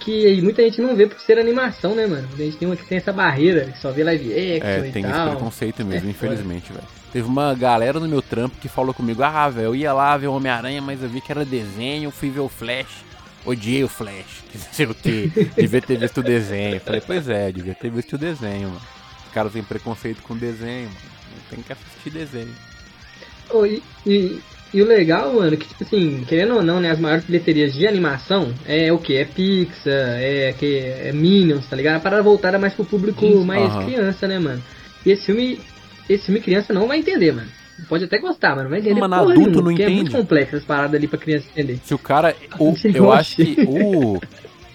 [SPEAKER 2] Que muita gente não vê por ser animação, né, mano? A gente tem, uma, tem essa barreira, que só vê live action
[SPEAKER 1] é,
[SPEAKER 2] e
[SPEAKER 1] tem
[SPEAKER 2] tal.
[SPEAKER 1] esse preconceito mesmo, é, infelizmente, velho. Teve uma galera no meu trampo que falou comigo: Ah, velho, eu ia lá ver o Homem-Aranha, mas eu vi que era desenho, fui ver o Flash. Odiei o Flash. Que sei o que. Devia ter visto o desenho. Falei, pois é, devia ter visto o desenho, mano. Os caras têm preconceito com desenho, mano. Tem que assistir desenho.
[SPEAKER 2] Oh, e, e, e, o legal, mano, que tipo assim, querendo ou não, né, as maiores bilheterias de animação é o que? É Pixar, é, que, é Minions, tá ligado? A parada voltada mais pro público mais uh -huh. criança, né, mano? E esse filme esse filme criança não vai entender, mano. Pode até gostar, mano, vai entender.
[SPEAKER 1] Mano, adulto nenhuma, não entende.
[SPEAKER 2] é muito complexo as paradas ali pra criança entender.
[SPEAKER 1] Se o cara. O, eu acho que o.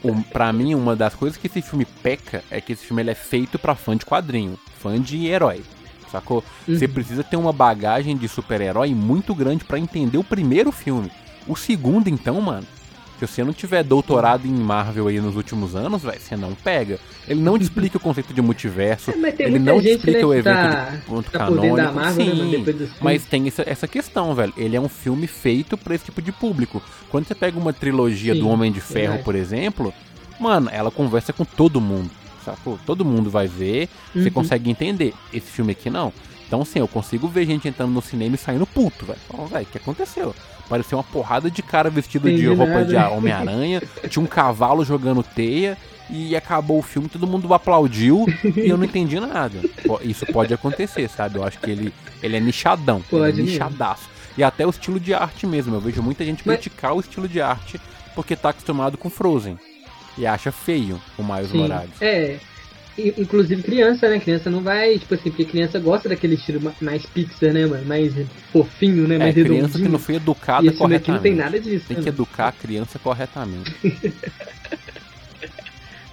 [SPEAKER 1] O, pra mim, uma das coisas que esse filme peca é que esse filme ele é feito pra fã de quadrinho, fã de herói. Sacou? Uhum. Você precisa ter uma bagagem de super-herói muito grande para entender o primeiro filme. O segundo, então, mano, se você não tiver doutorado em Marvel aí nos últimos anos, véio, você não pega. Ele não te explica o conceito de multiverso. É, ele não te explica né, o evento tá, de ponto tá canônico. Marvel, né, Sim, né, mas tem essa, essa questão, velho. Ele é um filme feito para esse tipo de público. Quando você pega uma trilogia Sim, do Homem de Ferro, por exemplo, mano, ela conversa com todo mundo. Sacou? Todo mundo vai ver, uhum. você consegue entender. Esse filme aqui não. Então, sim, eu consigo ver gente entrando no cinema e saindo puto, velho. velho, o que aconteceu? Parecia uma porrada de cara vestido de roupa nada. de Homem-Aranha. tinha um cavalo jogando teia. E acabou o filme, todo mundo aplaudiu e eu não entendi nada. Isso pode acontecer, sabe? Eu acho que ele, ele é nichadão. Pode ele é nichadaço. E até o estilo de arte mesmo. Eu vejo muita gente Mas... criticar o estilo de arte porque tá acostumado com Frozen. E acha feio o Miles Sim. Morales.
[SPEAKER 2] É, Inclusive criança, né? Criança não vai, tipo assim, porque criança gosta daquele estilo mais Pixar, né, mano? Mais fofinho, né? Mais
[SPEAKER 1] é, criança que não foi educada e corretamente.
[SPEAKER 2] Não tem nada disso.
[SPEAKER 1] Tem
[SPEAKER 2] né,
[SPEAKER 1] que educar a criança corretamente.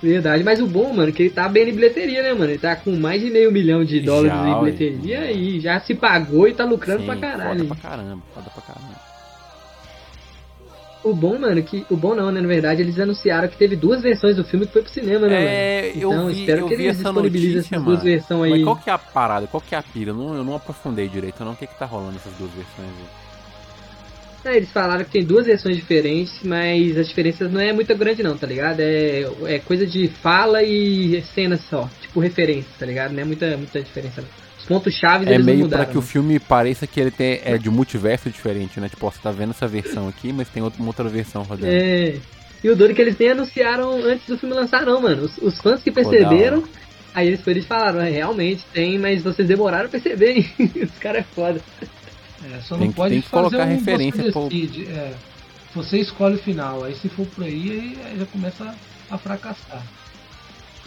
[SPEAKER 2] Verdade, mas o bom, mano, é que ele tá bem em bilheteria, né, mano? Ele tá com mais de meio milhão de dólares já, em bilheteria e já se pagou e tá lucrando Sim, pra caralho.
[SPEAKER 1] Foda pra caramba, foda pra caramba.
[SPEAKER 2] O bom, mano, que. O bom não, né? Na verdade, eles anunciaram que teve duas versões do filme que foi pro cinema, né,
[SPEAKER 1] é,
[SPEAKER 2] mano? Então,
[SPEAKER 1] eu vi, espero que eles disponibilizem notícia, essas duas versões aí. Mas qual que é a parada? Qual que é a pira? Eu não, eu não aprofundei direito, não. O que que tá rolando essas duas versões aí?
[SPEAKER 2] É, eles falaram que tem duas versões diferentes, mas as diferenças não é muito grande não, tá ligado? É, é coisa de fala e cena só, tipo referência, tá ligado? Não é muita, muita diferença não pontos chaves
[SPEAKER 1] é
[SPEAKER 2] eles
[SPEAKER 1] meio
[SPEAKER 2] para
[SPEAKER 1] que o filme pareça que ele tem é de multiverso diferente, né? Tipo, ó, você tá vendo essa versão aqui, mas tem outra, uma outra versão rodando.
[SPEAKER 2] É. E o doido que eles nem anunciaram antes do filme lançar, não, mano. Os, os fãs que perceberam, aí eles, eles falaram, é, realmente tem, mas vocês demoraram a perceber, hein? Os caras é foda.
[SPEAKER 3] É, só não tem, pode tem que colocar um referência você decide, é, você escolhe o final, aí se for por aí, aí já começa a fracassar.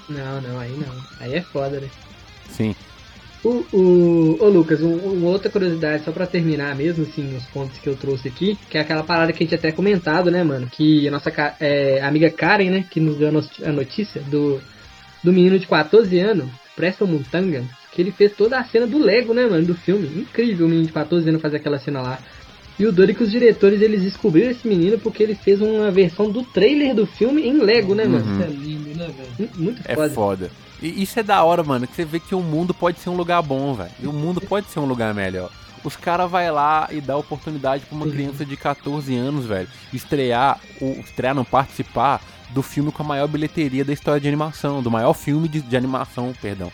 [SPEAKER 2] Não, não, aí não. Aí é foda, né?
[SPEAKER 1] Sim.
[SPEAKER 2] O, o, ô Lucas, um, uma outra curiosidade, só para terminar mesmo, assim, os pontos que eu trouxe aqui, que é aquela parada que a gente até comentado, né, mano? Que a nossa é, amiga Karen, né, que nos deu a notícia do, do menino de 14 anos, Preston Muntanga, que ele fez toda a cena do Lego, né, mano, do filme. Incrível o menino de 14 anos fazer aquela cena lá. E o doido é que os diretores, eles descobriram esse menino porque ele fez uma versão do trailer do filme em Lego, né, mano?
[SPEAKER 3] Uhum. Isso é lindo, né, velho?
[SPEAKER 2] Muito foda.
[SPEAKER 1] É foda. E isso é da hora, mano, que você vê que o mundo pode ser um lugar bom, velho. E o mundo pode ser um lugar melhor. Os caras vai lá e dá oportunidade para uma criança de 14 anos, velho, estrear, ou estrear, não participar do filme com a maior bilheteria da história de animação, do maior filme de, de animação, perdão.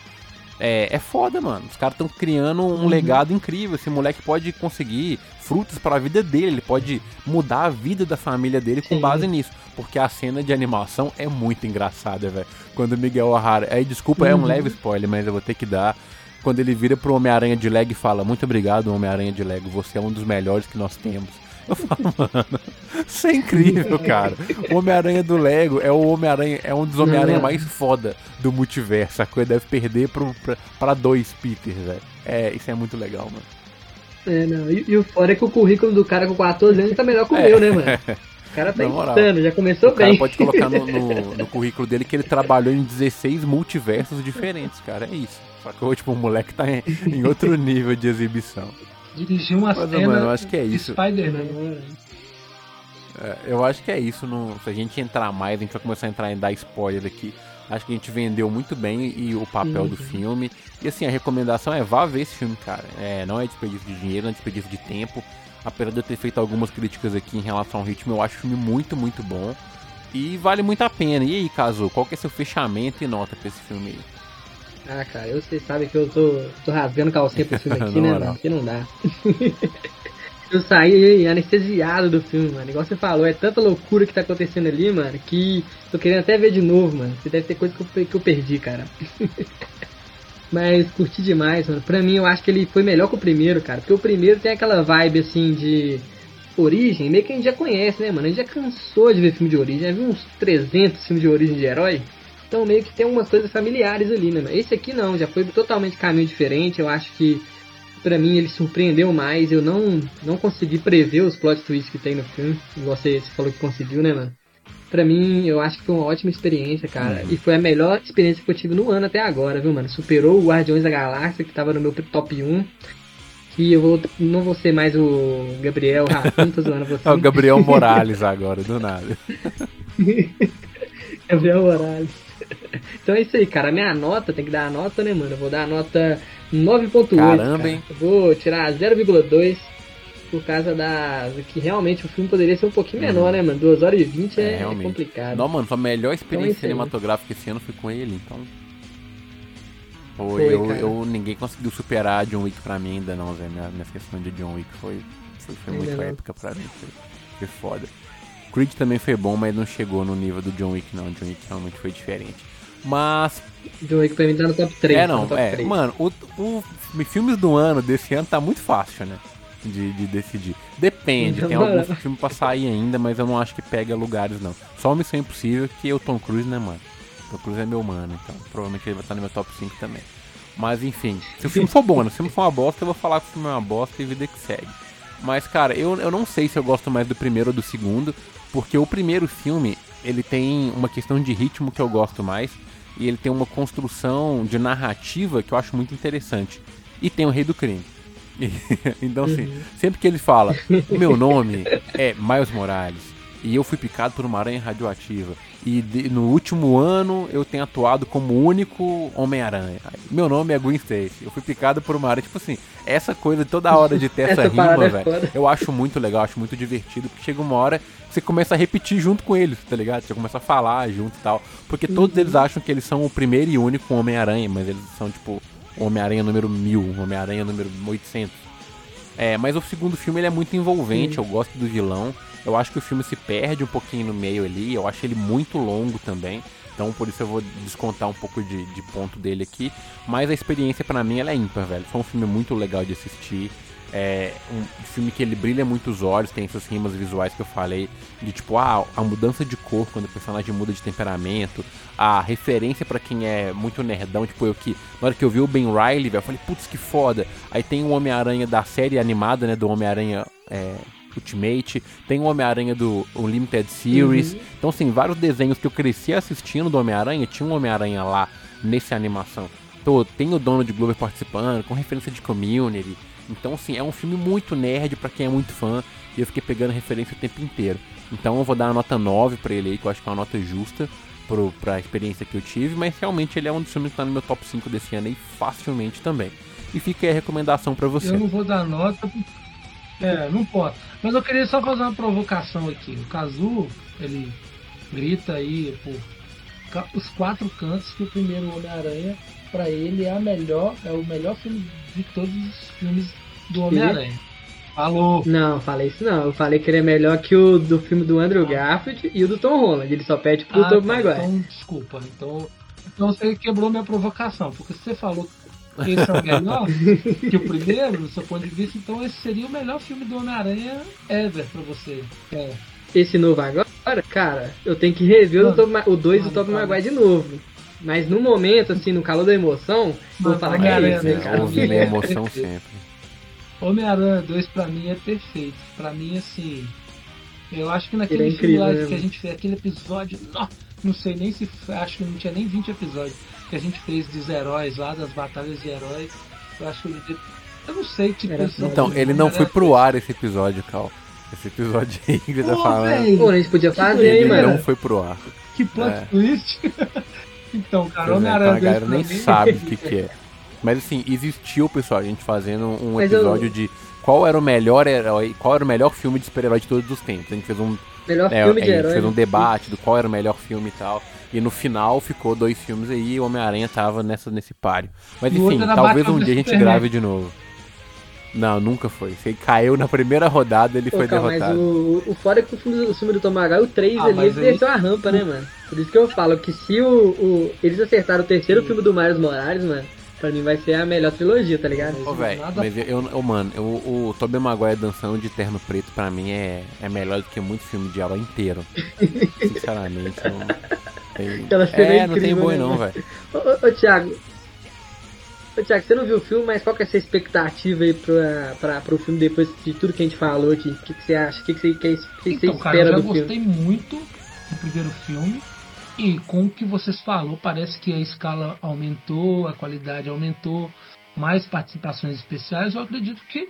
[SPEAKER 1] É, é foda, mano. Os caras estão criando um uhum. legado incrível. Esse moleque pode conseguir frutos para a vida dele, ele pode mudar a vida da família dele com Sim. base nisso. Porque a cena de animação é muito engraçada, velho. Quando o Miguel O'Hara. Aí, desculpa, uhum. é um uhum. leve spoiler, mas eu vou ter que dar. Quando ele vira pro Homem-Aranha de Lego e fala: Muito obrigado, Homem-Aranha de Lego, você é um dos melhores que nós temos. Eu falo, mano, isso é incrível, cara. O Homem-Aranha do Lego é o Homem-Aranha, é um dos Homem-Aranha mais foda do multiverso. A coisa deve perder pro, pra, pra dois Peters, velho. É, isso é muito legal, mano.
[SPEAKER 2] É, não. E, e, o fora é que o currículo do cara com 14 anos tá melhor que o é. meu, né, mano? O cara tá insano, já começou
[SPEAKER 1] o
[SPEAKER 2] bem. O cara
[SPEAKER 1] pode colocar no, no, no, currículo dele que ele trabalhou em 16 multiversos diferentes, cara. É isso. Só que tipo, o moleque tá em, em outro nível de exibição.
[SPEAKER 3] Dirigir uma Mas, cena
[SPEAKER 1] mano, eu acho que é isso.
[SPEAKER 3] Spider-Man.
[SPEAKER 1] É, eu acho que é isso. Se a gente entrar mais, a gente vai começar a entrar em dar spoiler aqui. Acho que a gente vendeu muito bem e o papel uhum. do filme. E assim, a recomendação é vá ver esse filme, cara. É, não é desperdício de dinheiro, não é desperdício de tempo. Apesar de eu ter feito algumas críticas aqui em relação ao ritmo, eu acho o filme muito, muito bom. E vale muito a pena. E aí, Caso, qual que é seu fechamento e nota pra esse filme aí?
[SPEAKER 2] Ah, cara, eu, vocês sabem que eu tô, tô rasgando calcinha pro filme aqui, né, mano? Porque não dá. eu saí anestesiado do filme, mano. Igual você falou, é tanta loucura que tá acontecendo ali, mano, que tô querendo até ver de novo, mano. Você deve ter coisa que eu, que eu perdi, cara. Mas curti demais, mano. Pra mim, eu acho que ele foi melhor que o primeiro, cara. Porque o primeiro tem aquela vibe, assim, de origem, meio que a gente já conhece, né, mano? A gente já cansou de ver filme de origem. Já viu uns 300 filmes de origem de herói. Então meio que tem umas coisas familiares ali, né? Esse aqui não, já foi totalmente caminho diferente. Eu acho que para mim ele surpreendeu mais. Eu não não consegui prever os plot twists que tem no filme. Você, você falou que conseguiu, né, mano? Pra mim, eu acho que foi uma ótima experiência, cara. Uhum. E foi a melhor experiência que eu tive no ano até agora, viu, mano? Superou o Guardiões da Galáxia, que tava no meu top 1. Que eu vou, não vou ser mais o Gabriel Rafinha, tô zoando você.
[SPEAKER 1] É o Gabriel Morales agora, do nada.
[SPEAKER 2] Gabriel Morales. então é isso aí, cara. A minha nota, tem que dar a nota, né, mano? Eu vou dar a nota 9.8.
[SPEAKER 1] Caramba, hein?
[SPEAKER 2] Eu vou tirar 0,2 por causa da. que realmente o filme poderia ser um pouquinho menor, hum. né, mano? 2 horas e 20 é, é complicado.
[SPEAKER 1] Não, mano, a melhor experiência então, é cinematográfica esse ano foi com ele, então. Foi, eu, eu, ninguém conseguiu superar John Wick pra mim ainda não, velho. Minha, minha questão de John Wick foi, foi, foi muito não. épica pra mim. Foi, foi foda. Creed também foi bom, mas não chegou no nível do John Wick, não. John Wick realmente foi diferente. Mas.
[SPEAKER 2] John Wick pra mim tá no top 3.
[SPEAKER 1] É, não, é. 3. Mano, o, o filmes do ano desse ano tá muito fácil, né? De, de decidir. Depende, tem alguns filmes pra sair ainda, mas eu não acho que pega lugares, não. Só Missão Impossível, que é o Tom Cruise, né, mano? Tom Cruise é meu mano, então provavelmente ele vai estar no meu top 5 também. Mas enfim, se o filme for bom, né? Se o filme for uma bosta, eu vou falar que o filme é uma bosta e vida que segue. Mas, cara, eu, eu não sei se eu gosto mais do primeiro ou do segundo, porque o primeiro filme, ele tem uma questão de ritmo que eu gosto mais, e ele tem uma construção de narrativa que eu acho muito interessante. E tem o Rei do Crime. então, assim, uhum. sempre que ele fala, o meu nome é Miles Morales, e eu fui picado por uma aranha radioativa, e de, no último ano eu tenho atuado como único Homem-Aranha. Meu nome é Gwen Stacy. Eu fui picado por uma aranha. Tipo assim, essa coisa toda hora de ter essa, essa rima, é velho, eu acho muito legal, acho muito divertido, porque chega uma hora você começa a repetir junto com eles, tá ligado? Você começa a falar junto e tal. Porque todos uhum. eles acham que eles são o primeiro e único Homem-Aranha, mas eles são tipo Homem-Aranha número 1000, Homem-Aranha número 800. É, mas o segundo filme ele é muito envolvente, uhum. eu gosto do vilão. Eu acho que o filme se perde um pouquinho no meio ali, eu acho ele muito longo também. Então por isso eu vou descontar um pouco de, de ponto dele aqui. Mas a experiência para mim ela é ímpar, velho. Foi um filme muito legal de assistir. É um filme que ele brilha muito os olhos, tem essas rimas visuais que eu falei, de tipo, ah, a mudança de cor quando o personagem muda de temperamento, a referência para quem é muito nerdão, tipo eu que, na hora que eu vi o Ben Riley, velho, eu falei, putz, que foda. Aí tem o Homem-Aranha da série animada, né, do Homem-Aranha é, Ultimate, tem o Homem-Aranha do Unlimited Series. Uhum. Então, assim, vários desenhos que eu cresci assistindo do Homem-Aranha, tinha um Homem-Aranha lá nessa animação. Então, tem o Donald Glover participando, com referência de community. Então, assim, é um filme muito nerd para quem é muito fã. E eu fiquei pegando referência o tempo inteiro. Então, eu vou dar uma nota 9 para ele aí, que eu acho que é uma nota justa pro, pra experiência que eu tive. Mas realmente ele é um dos filmes que tá no meu top 5 desse ano aí, facilmente também. E fica aí a recomendação para você.
[SPEAKER 3] Eu não vou dar nota é, não pode. Mas eu queria só fazer uma provocação aqui. O Kazu, ele grita aí por os quatro cantos que o primeiro Homem-Aranha pra ele é a melhor, é o melhor filme de todos os filmes do Homem-Aranha. Falou.
[SPEAKER 2] Não, falei isso não. Eu falei que ele é melhor que o do filme do Andrew Garfield e o do Tom Holland. Ele só pede pro
[SPEAKER 3] Ah,
[SPEAKER 2] Tobey
[SPEAKER 3] tá,
[SPEAKER 2] Maguire.
[SPEAKER 3] Então, desculpa. Então, então você quebrou minha provocação, porque se você falou que esse é o melhor que o primeiro, do seu ponto de vista, então esse seria o melhor filme do Homem-Aranha ever pra você. É.
[SPEAKER 2] Esse novo agora, cara, eu tenho que rever o,
[SPEAKER 3] Mano,
[SPEAKER 2] Tobey Ma- o 2 do
[SPEAKER 3] mano,
[SPEAKER 2] Tobey
[SPEAKER 3] cara.
[SPEAKER 2] Maguire de novo. Mas no momento, assim, no calor da emoção, eu vou
[SPEAKER 3] Mano,
[SPEAKER 2] falar que é esse, né, cara?
[SPEAKER 3] É,
[SPEAKER 1] emoção sempre.
[SPEAKER 3] Homem-Aranha 2 pra mim é perfeito. Pra mim, assim. Eu acho que naquele
[SPEAKER 2] Ele é
[SPEAKER 3] filme lá
[SPEAKER 2] né,
[SPEAKER 3] que a
[SPEAKER 2] mano?
[SPEAKER 3] gente fez, aquele episódio. Não, não sei nem se. foi- Acho que não tinha nem 20 episódios. Que a gente fez dos heróis lá, das batalhas de heróis. Eu acho que ele. devia- Eu não sei, tipo.
[SPEAKER 2] Foda.
[SPEAKER 1] Então, ele não foi pro ar esse episódio, Cal. Esse episódio aí que ele tá falando.
[SPEAKER 2] Pô, a gente podia fazer,
[SPEAKER 1] Ele
[SPEAKER 2] mano?
[SPEAKER 1] não foi pro ar.
[SPEAKER 3] Que plot
[SPEAKER 1] É.
[SPEAKER 3] twist. então, cara,
[SPEAKER 1] é, então
[SPEAKER 3] Homem-Aranha
[SPEAKER 1] a
[SPEAKER 3] 2
[SPEAKER 1] galera
[SPEAKER 3] pra
[SPEAKER 1] nem
[SPEAKER 3] mim-
[SPEAKER 1] sabe o que, que é. Mas assim, existiu, pessoal, a gente fazendo um
[SPEAKER 2] Mas eu-
[SPEAKER 1] episódio de qual era o melhor herói, qual era o melhor filme de super-herói de todos os tempos. A gente fez um,
[SPEAKER 2] Melhor
[SPEAKER 1] é,
[SPEAKER 2] filme
[SPEAKER 1] a
[SPEAKER 2] de
[SPEAKER 1] gente
[SPEAKER 2] herói.
[SPEAKER 1] fez um
[SPEAKER 2] né?
[SPEAKER 1] debate do qual era o melhor filme e tal. E no final ficou dois filmes aí e o Homem-Aranha tava nessa, nesse páreo. Mas enfim, talvez um dia a gente grave de novo. Não, nunca foi. Você caiu na primeira rodada, ele
[SPEAKER 2] Pô,
[SPEAKER 1] foi
[SPEAKER 2] cara, mas
[SPEAKER 1] derrotado.
[SPEAKER 2] o, o foda é que o filme, do- o filme do Tom o 3
[SPEAKER 3] Ah,
[SPEAKER 2] ali,
[SPEAKER 3] mas
[SPEAKER 2] ele
[SPEAKER 3] aí-
[SPEAKER 2] desceu a rampa, né, mano? Por isso que eu falo que se o, o- eles acertaram o terceiro filme do Miles Morales, mano, pra mim vai ser a melhor trilogia, tá ligado?
[SPEAKER 1] Ô, velho, mas eu, eu, mano, eu, o Tobey Maguire dançando de terno preto pra mim é, é melhor do que muito filme de aula inteiro. Sinceramente, não tem... É,
[SPEAKER 2] é
[SPEAKER 1] não tem boi
[SPEAKER 2] né,
[SPEAKER 1] não, velho.
[SPEAKER 2] Ô, ô, ô, Thiago. Ô, Thiago, você não viu o filme, mas qual que é a sua expectativa aí pra, pra, pro filme depois de tudo que a gente falou aqui? O que, que você acha? O que, que você, que, que você
[SPEAKER 3] Então, cara, eu
[SPEAKER 2] espera
[SPEAKER 3] já
[SPEAKER 2] do filme?
[SPEAKER 3] gostei muito do primeiro filme. E com o que vocês falou, parece que a escala aumentou, a qualidade aumentou, mais participações especiais. Eu acredito que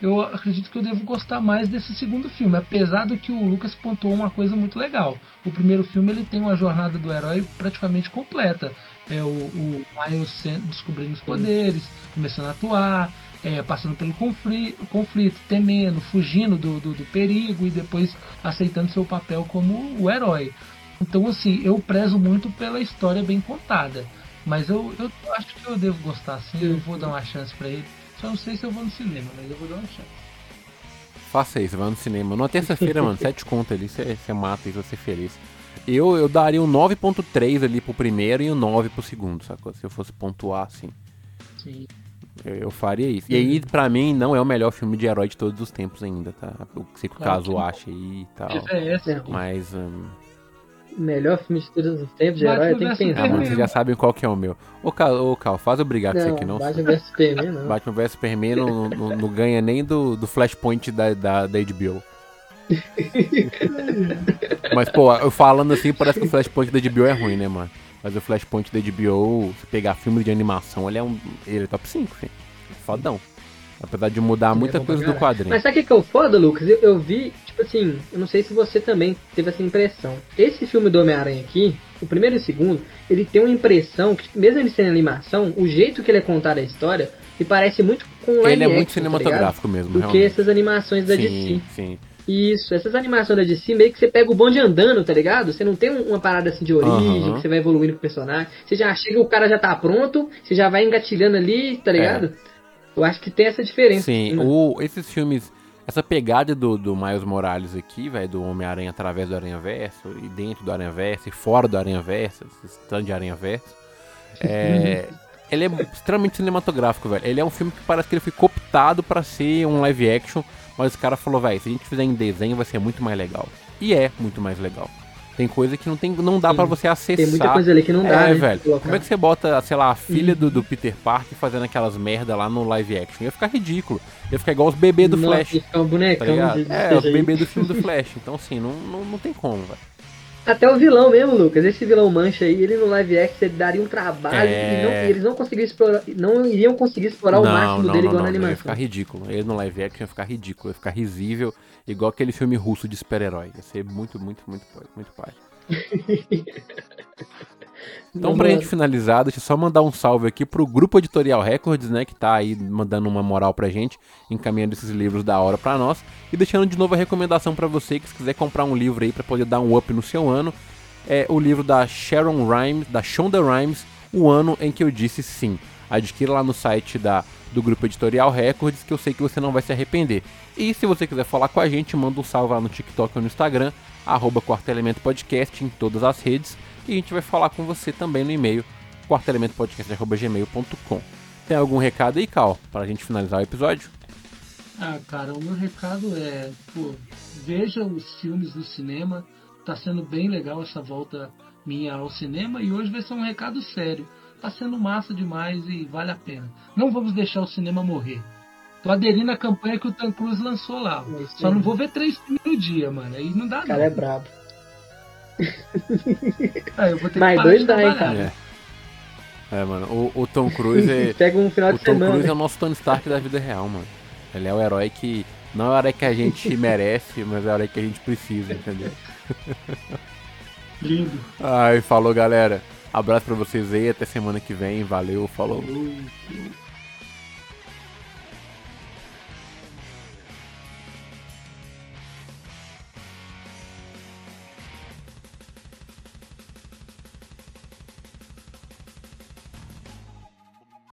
[SPEAKER 3] eu acredito que eu devo gostar mais desse segundo filme, apesar do que o Lucas pontuou uma coisa muito legal. O primeiro filme ele tem uma jornada do herói praticamente completa. É o, o Miles descobrindo os poderes, começando a atuar, é, passando pelo conflito, conflito temendo, fugindo do, do, do perigo e depois aceitando seu papel como o herói. Então, assim, eu prezo muito pela história bem contada. Mas eu, eu acho que eu devo gostar sim, eu vou dar uma chance pra ele. Só não sei se eu vou no cinema, mas eu vou dar uma chance.
[SPEAKER 1] Faça isso, vai no cinema. Numa terça-feira, mano, sete conto ali, você mata e você é feliz. Eu, eu daria um 9.3 ali pro primeiro e um 9 pro segundo, sacou? Se eu fosse pontuar assim.
[SPEAKER 3] Sim.
[SPEAKER 1] Eu, eu faria isso. E aí, pra mim, não é o melhor filme de herói de todos os tempos ainda, tá? O que o
[SPEAKER 3] Claro
[SPEAKER 1] caso acha aí e tal.
[SPEAKER 3] É essa.
[SPEAKER 2] É.
[SPEAKER 1] Mas. hum,
[SPEAKER 2] Melhor filme de todos os tempos de herói, tem que pensar.
[SPEAKER 1] Ah, mano, vocês já sabem qual que é o meu. Ô, Cal, ô, Cal faz eu brigar com você aqui, não.
[SPEAKER 2] Batman vs Superman, não.
[SPEAKER 1] Batman vs Superman não, não, não ganha nem do, do Flashpoint da, da, da HBO. Mas, pô, eu falando assim, parece que o Flashpoint da HBO é ruim, né, mano? Mas o Flashpoint da HBO, se pegar filme de animação, ele é um. Ele é top 5, filho. Fodão. Apesar de mudar
[SPEAKER 2] é
[SPEAKER 1] muita
[SPEAKER 2] bom
[SPEAKER 1] coisa do quadrinho.
[SPEAKER 2] Mas sabe o que que é o foda, Lucas? Eu, eu vi, tipo assim, eu não sei se você também teve essa impressão. Esse filme do Homem-Aranha aqui, o primeiro e o segundo, ele tem uma impressão que, mesmo ele sendo animação, o jeito que ele é contado a história, me parece muito com live
[SPEAKER 1] Ele é muito
[SPEAKER 2] action, tá
[SPEAKER 1] cinematográfico mesmo,
[SPEAKER 2] ligado? Do que
[SPEAKER 1] realmente.
[SPEAKER 2] essas animações da
[SPEAKER 1] sim,
[SPEAKER 2] DC.
[SPEAKER 1] sim.
[SPEAKER 2] Isso, essas animações da DC, meio que você pega o bonde andando, tá ligado? Você não tem um- uma parada assim de origem,
[SPEAKER 1] Aham.
[SPEAKER 2] que você vai evoluindo com o personagem. Você já chega, o cara já tá pronto, você já vai engatilhando ali, tá ligado? Eu acho que tem essa diferença.
[SPEAKER 1] Sim,
[SPEAKER 2] né?
[SPEAKER 1] o, esses filmes, essa pegada do, do Miles Morales aqui, velho, do Homem-Aranha através do Aranha Verso, e dentro do Aranha Verso, e fora do Aranha Verso, esse tanto de Aranha Verso, é, ele é extremamente cinematográfico, velho. Ele é um filme que parece que ele foi cooptado pra ser um live action, mas o cara falou, velho, se a gente fizer em desenho vai ser muito mais legal. E é muito mais legal. Tem coisa que não, tem, não dá pra você acessar.
[SPEAKER 2] Tem muita coisa ali que não dá,
[SPEAKER 1] É,
[SPEAKER 2] né,
[SPEAKER 1] velho. Como é que você bota, sei lá, a filha do, do Peter Parker fazendo aquelas merda lá no live action? Ia ficar ridículo. Ia ficar igual os bebês do
[SPEAKER 2] Nossa,
[SPEAKER 1] Flash.
[SPEAKER 2] ia ficar um
[SPEAKER 1] Tá
[SPEAKER 2] bonecão de,
[SPEAKER 1] É, os bebês do filme do Flash. Então, assim, não, não, não tem como, velho.
[SPEAKER 2] Até o vilão mesmo, Lucas. Esse vilão mancha aí, ele no live action ele daria um trabalho
[SPEAKER 1] É.
[SPEAKER 2] e, não, e eles não conseguiriam explorar, não iriam conseguir explorar o máximo
[SPEAKER 1] não,
[SPEAKER 2] dele
[SPEAKER 1] não,
[SPEAKER 2] igual
[SPEAKER 1] não,
[SPEAKER 2] na
[SPEAKER 1] Ia
[SPEAKER 2] animação.
[SPEAKER 1] ficar ridículo. Ele no live action ia ficar ridículo, ia ficar risível, igual aquele filme russo de super-herói. Ia ser muito, muito, muito, muito pai. Então, pra gente finalizar, deixa eu só mandar um salve aqui pro Grupo Editorial Records, né, que tá aí mandando uma moral pra gente, encaminhando esses livros da hora pra nós, e deixando de novo a recomendação pra você que se quiser comprar um livro aí pra poder dar um up no seu ano, é o livro da Sharon Rhimes, da Shonda Rhimes, o ano em que eu disse sim. Adquira lá no site da, do Grupo Editorial Records, que eu sei que você não vai se arrepender. E se você quiser falar com a gente, manda um salve lá no TikTok ou no Instagram, arroba Quarto Elemento Podcast em todas as redes. E a gente vai falar com você também no e-mail, quartoelementopodcast.gmail.com. Tem algum recado aí, Cal, para a gente finalizar o episódio?
[SPEAKER 3] Ah, cara, o meu recado é, pô, veja os filmes do cinema. Tá sendo bem legal essa volta minha ao cinema e hoje vai ser um recado sério. Tá sendo massa demais e vale a pena. Não vamos deixar o cinema morrer. Tô aderindo à campanha que o Tom Cruise lançou lá. É Só não vou ver três filmes no dia, mano. Aí não dá,
[SPEAKER 2] o cara
[SPEAKER 3] não.
[SPEAKER 2] é brabo.
[SPEAKER 3] ah, eu vou ter Mas que dois dá, hein,
[SPEAKER 1] cara. É. é. mano, o, o Tom Cruise é.
[SPEAKER 2] Pega um final de
[SPEAKER 1] o Tom
[SPEAKER 2] semana.
[SPEAKER 1] Cruise é o nosso Tony Stark da vida real, mano. Ele é o herói que. Não é o herói que a gente merece, mas é o herói que a gente precisa, entendeu?
[SPEAKER 3] Lindo.
[SPEAKER 1] Ai, falou, galera. Abraço pra vocês aí, até semana que vem. Valeu, falou. falou.